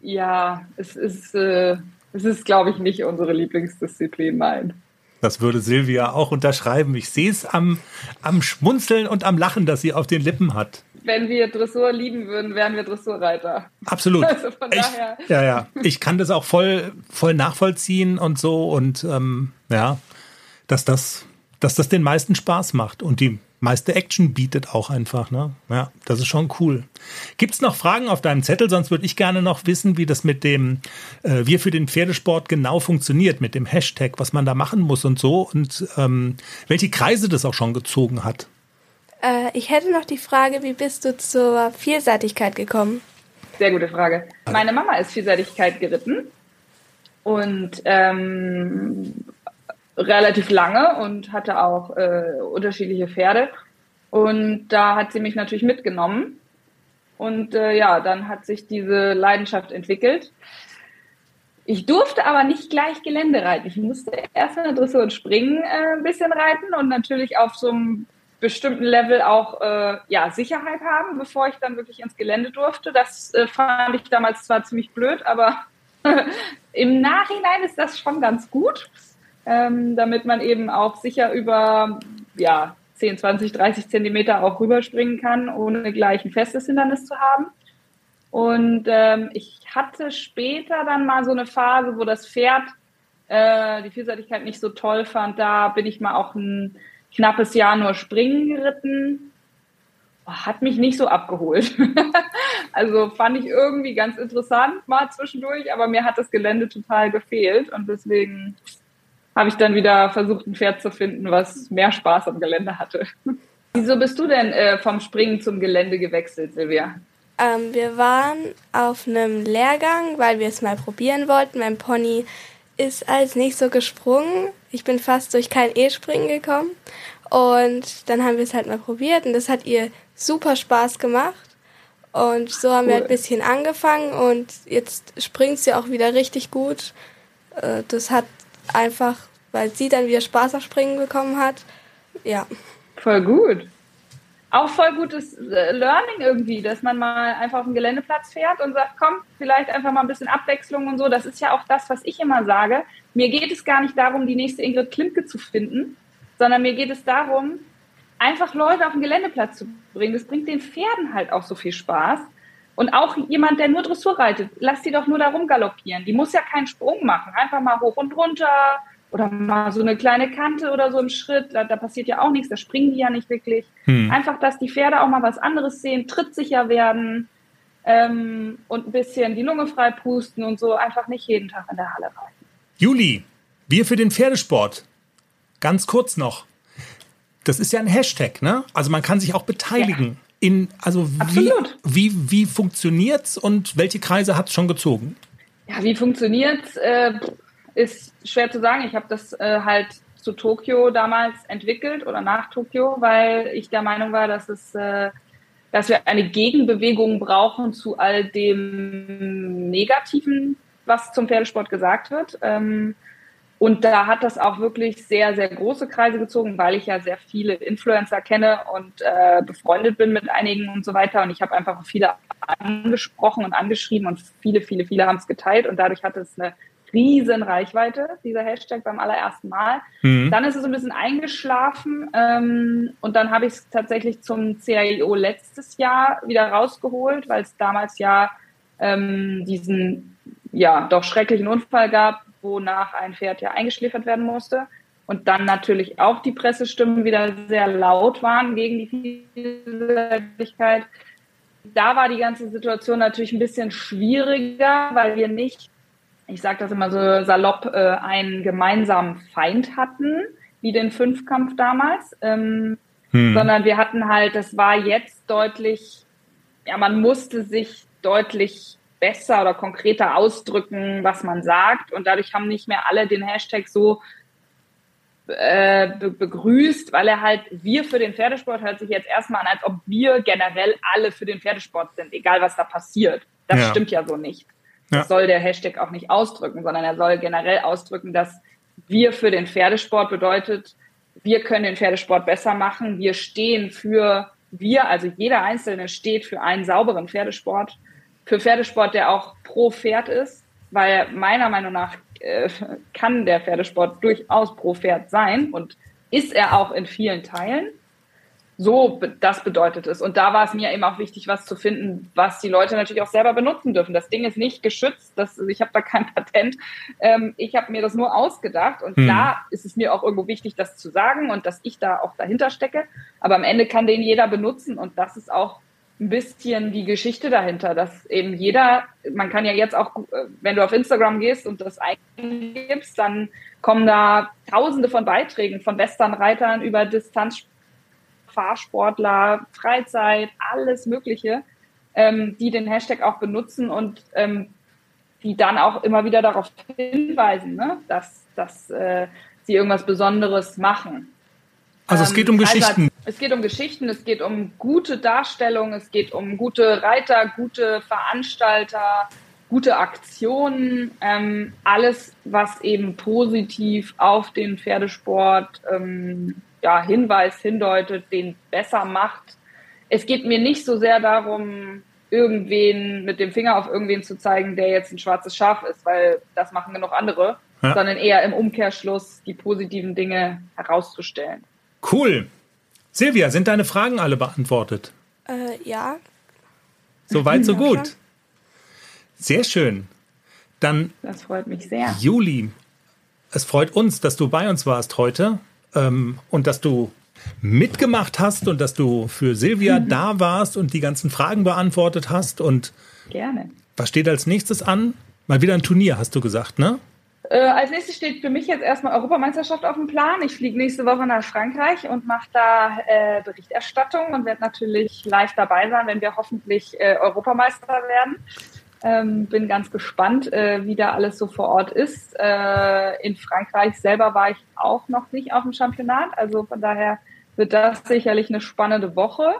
[SPEAKER 4] ja, es ist, äh, es ist, glaube ich, nicht unsere Lieblingsdisziplin, nein.
[SPEAKER 2] Das würde Silvia auch unterschreiben. Ich sehe es am, am Schmunzeln und am Lachen, das sie auf den Lippen hat.
[SPEAKER 4] Wenn wir Dressur lieben würden, wären wir Dressurreiter.
[SPEAKER 2] Absolut. Also von ich, daher. Ja, ja. Ich kann das auch voll, voll nachvollziehen und so und ähm, ja, dass das, dass das den meisten Spaß macht und die meiste Action bietet auch einfach. Ne? Ja, das ist schon cool. Gibt es noch Fragen auf deinem Zettel? Sonst würde ich gerne noch wissen, wie das mit dem äh, Wir für den Pferdesport genau funktioniert, mit dem Hashtag, was man da machen muss und so und ähm, welche Kreise das auch schon gezogen hat.
[SPEAKER 5] Äh, ich hätte noch die Frage, wie bist du zur Vielseitigkeit gekommen?
[SPEAKER 4] Sehr gute Frage. Meine Mama ist Vielseitigkeit geritten und ähm, relativ lange und hatte auch äh, unterschiedliche Pferde. Und da hat sie mich natürlich mitgenommen. Und äh, ja, dann hat sich diese Leidenschaft entwickelt. Ich durfte aber nicht gleich Gelände reiten. Ich musste erst in der Dressur und Springen äh, ein bisschen reiten und natürlich auf so einem bestimmten Level auch äh, ja, Sicherheit haben, bevor ich dann wirklich ins Gelände durfte. Das äh, fand ich damals zwar ziemlich blöd, aber im Nachhinein ist das schon ganz gut ähm, damit man eben auch sicher über ja, 10, 20, 30 Zentimeter auch rüberspringen kann, ohne gleich ein festes Hindernis zu haben. Und ähm, ich hatte später dann mal so eine Phase, wo das Pferd äh, die Vielseitigkeit nicht so toll fand. Da bin ich mal auch ein knappes Jahr nur springen geritten. Oh, hat mich nicht so abgeholt. Also fand ich irgendwie ganz interessant mal zwischendurch, aber mir hat das Gelände total gefehlt und deswegen habe ich dann wieder versucht, ein Pferd zu finden, was mehr Spaß am Gelände hatte. Wieso bist du denn äh, vom Springen zum Gelände gewechselt, Silvia?
[SPEAKER 5] Ähm, wir waren auf einem Lehrgang, weil wir es mal probieren wollten. Mein Pony ist als nicht so gesprungen. Ich bin fast durch kein E-Springen gekommen. Und dann haben wir es halt mal probiert und das hat ihr super Spaß gemacht. Und so haben cool. wir halt ein bisschen angefangen und jetzt springt sie auch wieder richtig gut. Äh, das hat einfach, weil sie dann wieder Spaß auf Springen bekommen hat. Ja.
[SPEAKER 4] Voll gut. Auch voll gutes äh, Learning irgendwie, dass man mal einfach auf den Geländeplatz fährt und sagt, komm, vielleicht einfach mal ein bisschen Abwechslung und so. Das ist ja auch das, was ich immer sage. Mir geht es gar nicht darum, die nächste Ingrid Klimke zu finden, sondern mir geht es darum, einfach Leute auf den Geländeplatz zu bringen. Das bringt den Pferden halt auch so viel Spaß. Und auch jemand, der nur Dressur reitet, lass die doch nur da rumgaloppieren. Die muss ja keinen Sprung machen. Einfach mal hoch und runter oder mal so eine kleine Kante oder so im Schritt. Da, da passiert ja auch nichts, da springen die ja nicht wirklich. Hm. Einfach, dass die Pferde auch mal was anderes sehen, trittsicher werden ähm, und ein bisschen die Lunge frei pusten und so. Einfach nicht jeden Tag in der Halle reiten.
[SPEAKER 2] Juli, wir für den Pferdesport. Ganz kurz noch das ist ja ein Hashtag, ne? Also man kann sich auch beteiligen. Ja. In, also wie, wie, wie funktioniert's und welche Kreise hat es schon gezogen?
[SPEAKER 4] Ja, wie funktioniert's, äh, ist schwer zu sagen. Ich habe das äh, halt zu Tokio damals entwickelt oder nach Tokio, weil ich der Meinung war, dass es äh, dass wir eine Gegenbewegung brauchen zu all dem Negativen, was zum Pferdesport gesagt wird. Ähm, und da hat das auch wirklich sehr, sehr große Kreise gezogen, weil ich ja sehr viele Influencer kenne und äh, befreundet bin mit einigen und so weiter. Und ich habe einfach viele angesprochen und angeschrieben und viele, viele, viele haben es geteilt. Und dadurch hatte es eine riesen Reichweite, dieser Hashtag beim allerersten Mal. Mhm. Dann ist es ein bisschen eingeschlafen ähm, und dann habe ich es tatsächlich zum CIO letztes Jahr wieder rausgeholt, weil es damals ja ähm, diesen ja doch schrecklichen Unfall gab, wonach ein Pferd ja eingeschläfert werden musste. Und dann natürlich auch die Pressestimmen wieder sehr laut waren gegen die Vielseitigkeit. Da war die ganze Situation natürlich ein bisschen schwieriger, weil wir nicht, ich sage das immer so salopp, äh, einen gemeinsamen Feind hatten, wie den Fünfkampf damals, ähm, hm. sondern wir hatten halt, das war jetzt deutlich, ja, man musste sich deutlich besser oder konkreter ausdrücken, was man sagt. Und dadurch haben nicht mehr alle den Hashtag so äh, be begrüßt, weil er halt wir für den Pferdesport hört sich jetzt erstmal an, als ob wir generell alle für den Pferdesport sind, egal was da passiert. Das ja. stimmt ja so nicht. Das ja. soll der Hashtag auch nicht ausdrücken, sondern er soll generell ausdrücken, dass wir für den Pferdesport bedeutet, wir können den Pferdesport besser machen. Wir stehen für wir, also jeder Einzelne steht für einen sauberen Pferdesport für Pferdesport, der auch pro Pferd ist, weil meiner Meinung nach äh, kann der Pferdesport durchaus pro Pferd sein und ist er auch in vielen Teilen. So, das bedeutet es. Und da war es mir eben auch wichtig, was zu finden, was die Leute natürlich auch selber benutzen dürfen. Das Ding ist nicht geschützt, das, ich habe da kein Patent. Ähm, ich habe mir das nur ausgedacht. Und hm. klar ist es mir auch irgendwo wichtig, das zu sagen und dass ich da auch dahinter stecke. Aber am Ende kann den jeder benutzen und das ist auch ein bisschen die Geschichte dahinter, dass eben jeder, man kann ja jetzt auch, wenn du auf Instagram gehst und das eingibst, dann kommen da tausende von Beiträgen von Westernreitern über Distanz, Fahrsportler, Freizeit, alles Mögliche, ähm, die den Hashtag auch benutzen und ähm, die dann auch immer wieder darauf hinweisen, ne, dass, dass äh, sie irgendwas Besonderes machen.
[SPEAKER 2] Also es geht um ähm, Geschichten. Also,
[SPEAKER 4] es geht um Geschichten, es geht um gute Darstellung, es geht um gute Reiter, gute Veranstalter, gute Aktionen, ähm, alles, was eben positiv auf den Pferdesport ähm, ja, Hinweis hindeutet, den besser macht. Es geht mir nicht so sehr darum, irgendwen mit dem Finger auf irgendwen zu zeigen, der jetzt ein schwarzes Schaf ist, weil das machen genug andere, ja. sondern eher im Umkehrschluss die positiven Dinge herauszustellen.
[SPEAKER 2] Cool. Silvia, sind deine Fragen alle beantwortet?
[SPEAKER 5] Äh, ja.
[SPEAKER 2] So weit, so gut. Sehr schön. Dann.
[SPEAKER 4] Das freut mich sehr.
[SPEAKER 2] Juli, es freut uns, dass du bei uns warst heute ähm, und dass du mitgemacht hast und dass du für Silvia mhm. da warst und die ganzen Fragen beantwortet hast. Und
[SPEAKER 4] Gerne.
[SPEAKER 2] Was steht als nächstes an? Mal wieder ein Turnier, hast du gesagt, ne?
[SPEAKER 4] Äh, als nächstes steht für mich jetzt erstmal Europameisterschaft auf dem Plan. Ich fliege nächste Woche nach Frankreich und mache da äh, Berichterstattung und werde natürlich live dabei sein, wenn wir hoffentlich äh, Europameister werden. Ähm, bin ganz gespannt, äh, wie da alles so vor Ort ist. Äh, in Frankreich selber war ich auch noch nicht auf dem Championat, also von daher wird das sicherlich eine spannende Woche.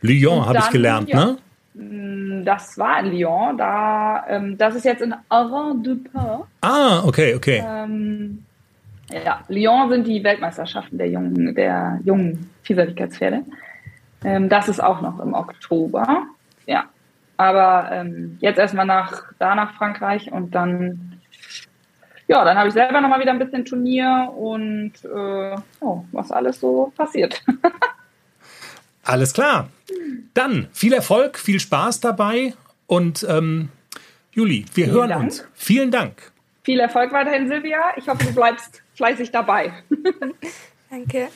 [SPEAKER 2] Lyon habe ich gelernt, ne?
[SPEAKER 4] Mm, das war in Lyon. Da, ähm, das ist jetzt in Arran-du-Pin.
[SPEAKER 2] Ah, okay, okay.
[SPEAKER 4] Ähm, ja, Lyon sind die Weltmeisterschaften der jungen, der jungen Vielseitigkeitspferde. Ähm, das ist auch noch im Oktober. Ja, aber ähm, jetzt erstmal nach, da nach Frankreich und dann, ja, dann habe ich selber nochmal wieder ein bisschen Turnier und äh, oh, was alles so passiert.
[SPEAKER 2] alles klar. Dann viel Erfolg, viel Spaß dabei und ähm, Juli, wir Vielen hören Dank. uns. Vielen Dank.
[SPEAKER 4] Viel Erfolg weiterhin, Silvia. Ich hoffe, du bleibst fleißig dabei.
[SPEAKER 5] Danke.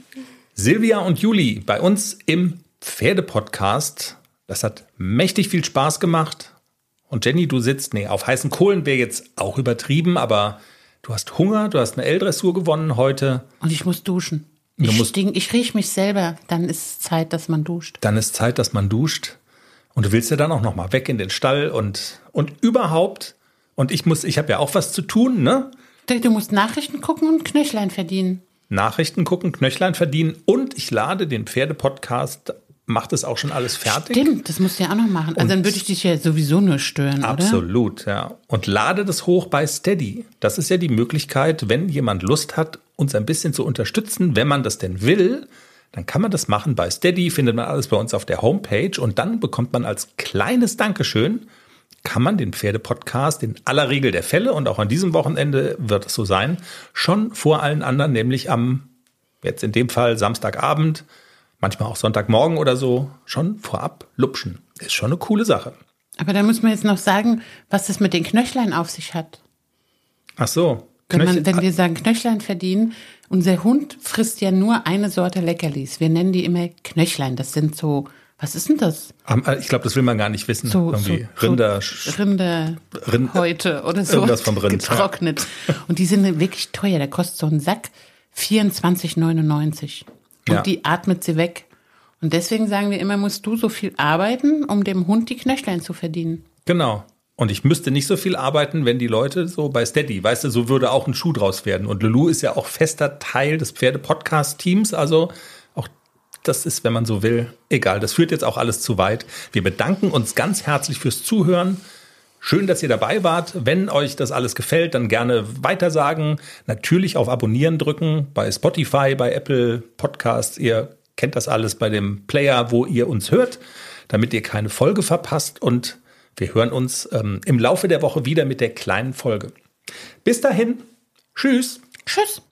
[SPEAKER 2] Silvia und Juli bei uns im Pferdepodcast das hat mächtig viel Spaß gemacht. Und Jenny, du sitzt, nee, auf heißen Kohlen wäre jetzt auch übertrieben, aber du hast Hunger, du hast eine L-Dressur gewonnen heute.
[SPEAKER 3] Und ich muss duschen. Du ich, musst, ich rieche mich selber. Dann ist Zeit, dass man duscht.
[SPEAKER 2] Dann ist Zeit, dass man duscht. Und du willst ja dann auch noch mal weg in den Stall und, und überhaupt. Und ich muss, ich habe ja auch was zu tun, ne?
[SPEAKER 3] Du musst Nachrichten gucken und Knöchlein verdienen.
[SPEAKER 2] Nachrichten gucken, Knöchlein verdienen und ich lade den Pferdepodcast macht es auch schon alles fertig.
[SPEAKER 3] Stimmt, das musst du ja auch noch machen. Also dann würde ich dich ja sowieso nur stören,
[SPEAKER 2] absolut, oder? ja. Und lade das hoch bei Steady. Das ist ja die Möglichkeit, wenn jemand Lust hat, uns ein bisschen zu unterstützen, wenn man das denn will, dann kann man das machen bei Steady, findet man alles bei uns auf der Homepage und dann bekommt man als kleines Dankeschön kann man den Pferdepodcast in aller Regel der Fälle und auch an diesem Wochenende wird es so sein, schon vor allen anderen, nämlich am jetzt in dem Fall Samstagabend manchmal auch Sonntagmorgen oder so, schon vorab lupschen. Ist schon eine coole Sache.
[SPEAKER 3] Aber da muss man jetzt noch sagen, was das mit den Knöchlein auf sich hat.
[SPEAKER 2] Ach so.
[SPEAKER 3] Wenn, man, wenn wir sagen Knöchlein verdienen, unser Hund frisst ja nur eine Sorte Leckerlis. Wir nennen die immer Knöchlein. Das sind so, was ist denn das?
[SPEAKER 2] Äh, ich glaube, das will man gar nicht wissen.
[SPEAKER 3] So, Irgendwie so, Rinder,
[SPEAKER 2] so
[SPEAKER 3] Rinder Rind,
[SPEAKER 2] heute
[SPEAKER 3] oder so.
[SPEAKER 2] Irgendwas vom Rind.
[SPEAKER 3] Getrocknet. Und die sind wirklich teuer. Der kostet so ein Sack 24,99 und ja. die atmet sie weg. Und deswegen sagen wir immer, musst du so viel arbeiten, um dem Hund die Knöchlein zu verdienen.
[SPEAKER 2] Genau. Und ich müsste nicht so viel arbeiten, wenn die Leute so bei Steady, weißt du, so würde auch ein Schuh draus werden. Und Lulu ist ja auch fester Teil des Pferde-Podcast-Teams. Also auch das ist, wenn man so will, egal. Das führt jetzt auch alles zu weit. Wir bedanken uns ganz herzlich fürs Zuhören. Schön, dass ihr dabei wart. Wenn euch das alles gefällt, dann gerne weitersagen. Natürlich auf Abonnieren drücken bei Spotify, bei Apple Podcasts. Ihr kennt das alles bei dem Player, wo ihr uns hört, damit ihr keine Folge verpasst. Und wir hören uns ähm, im Laufe der Woche wieder mit der kleinen Folge. Bis dahin. Tschüss.
[SPEAKER 3] Tschüss.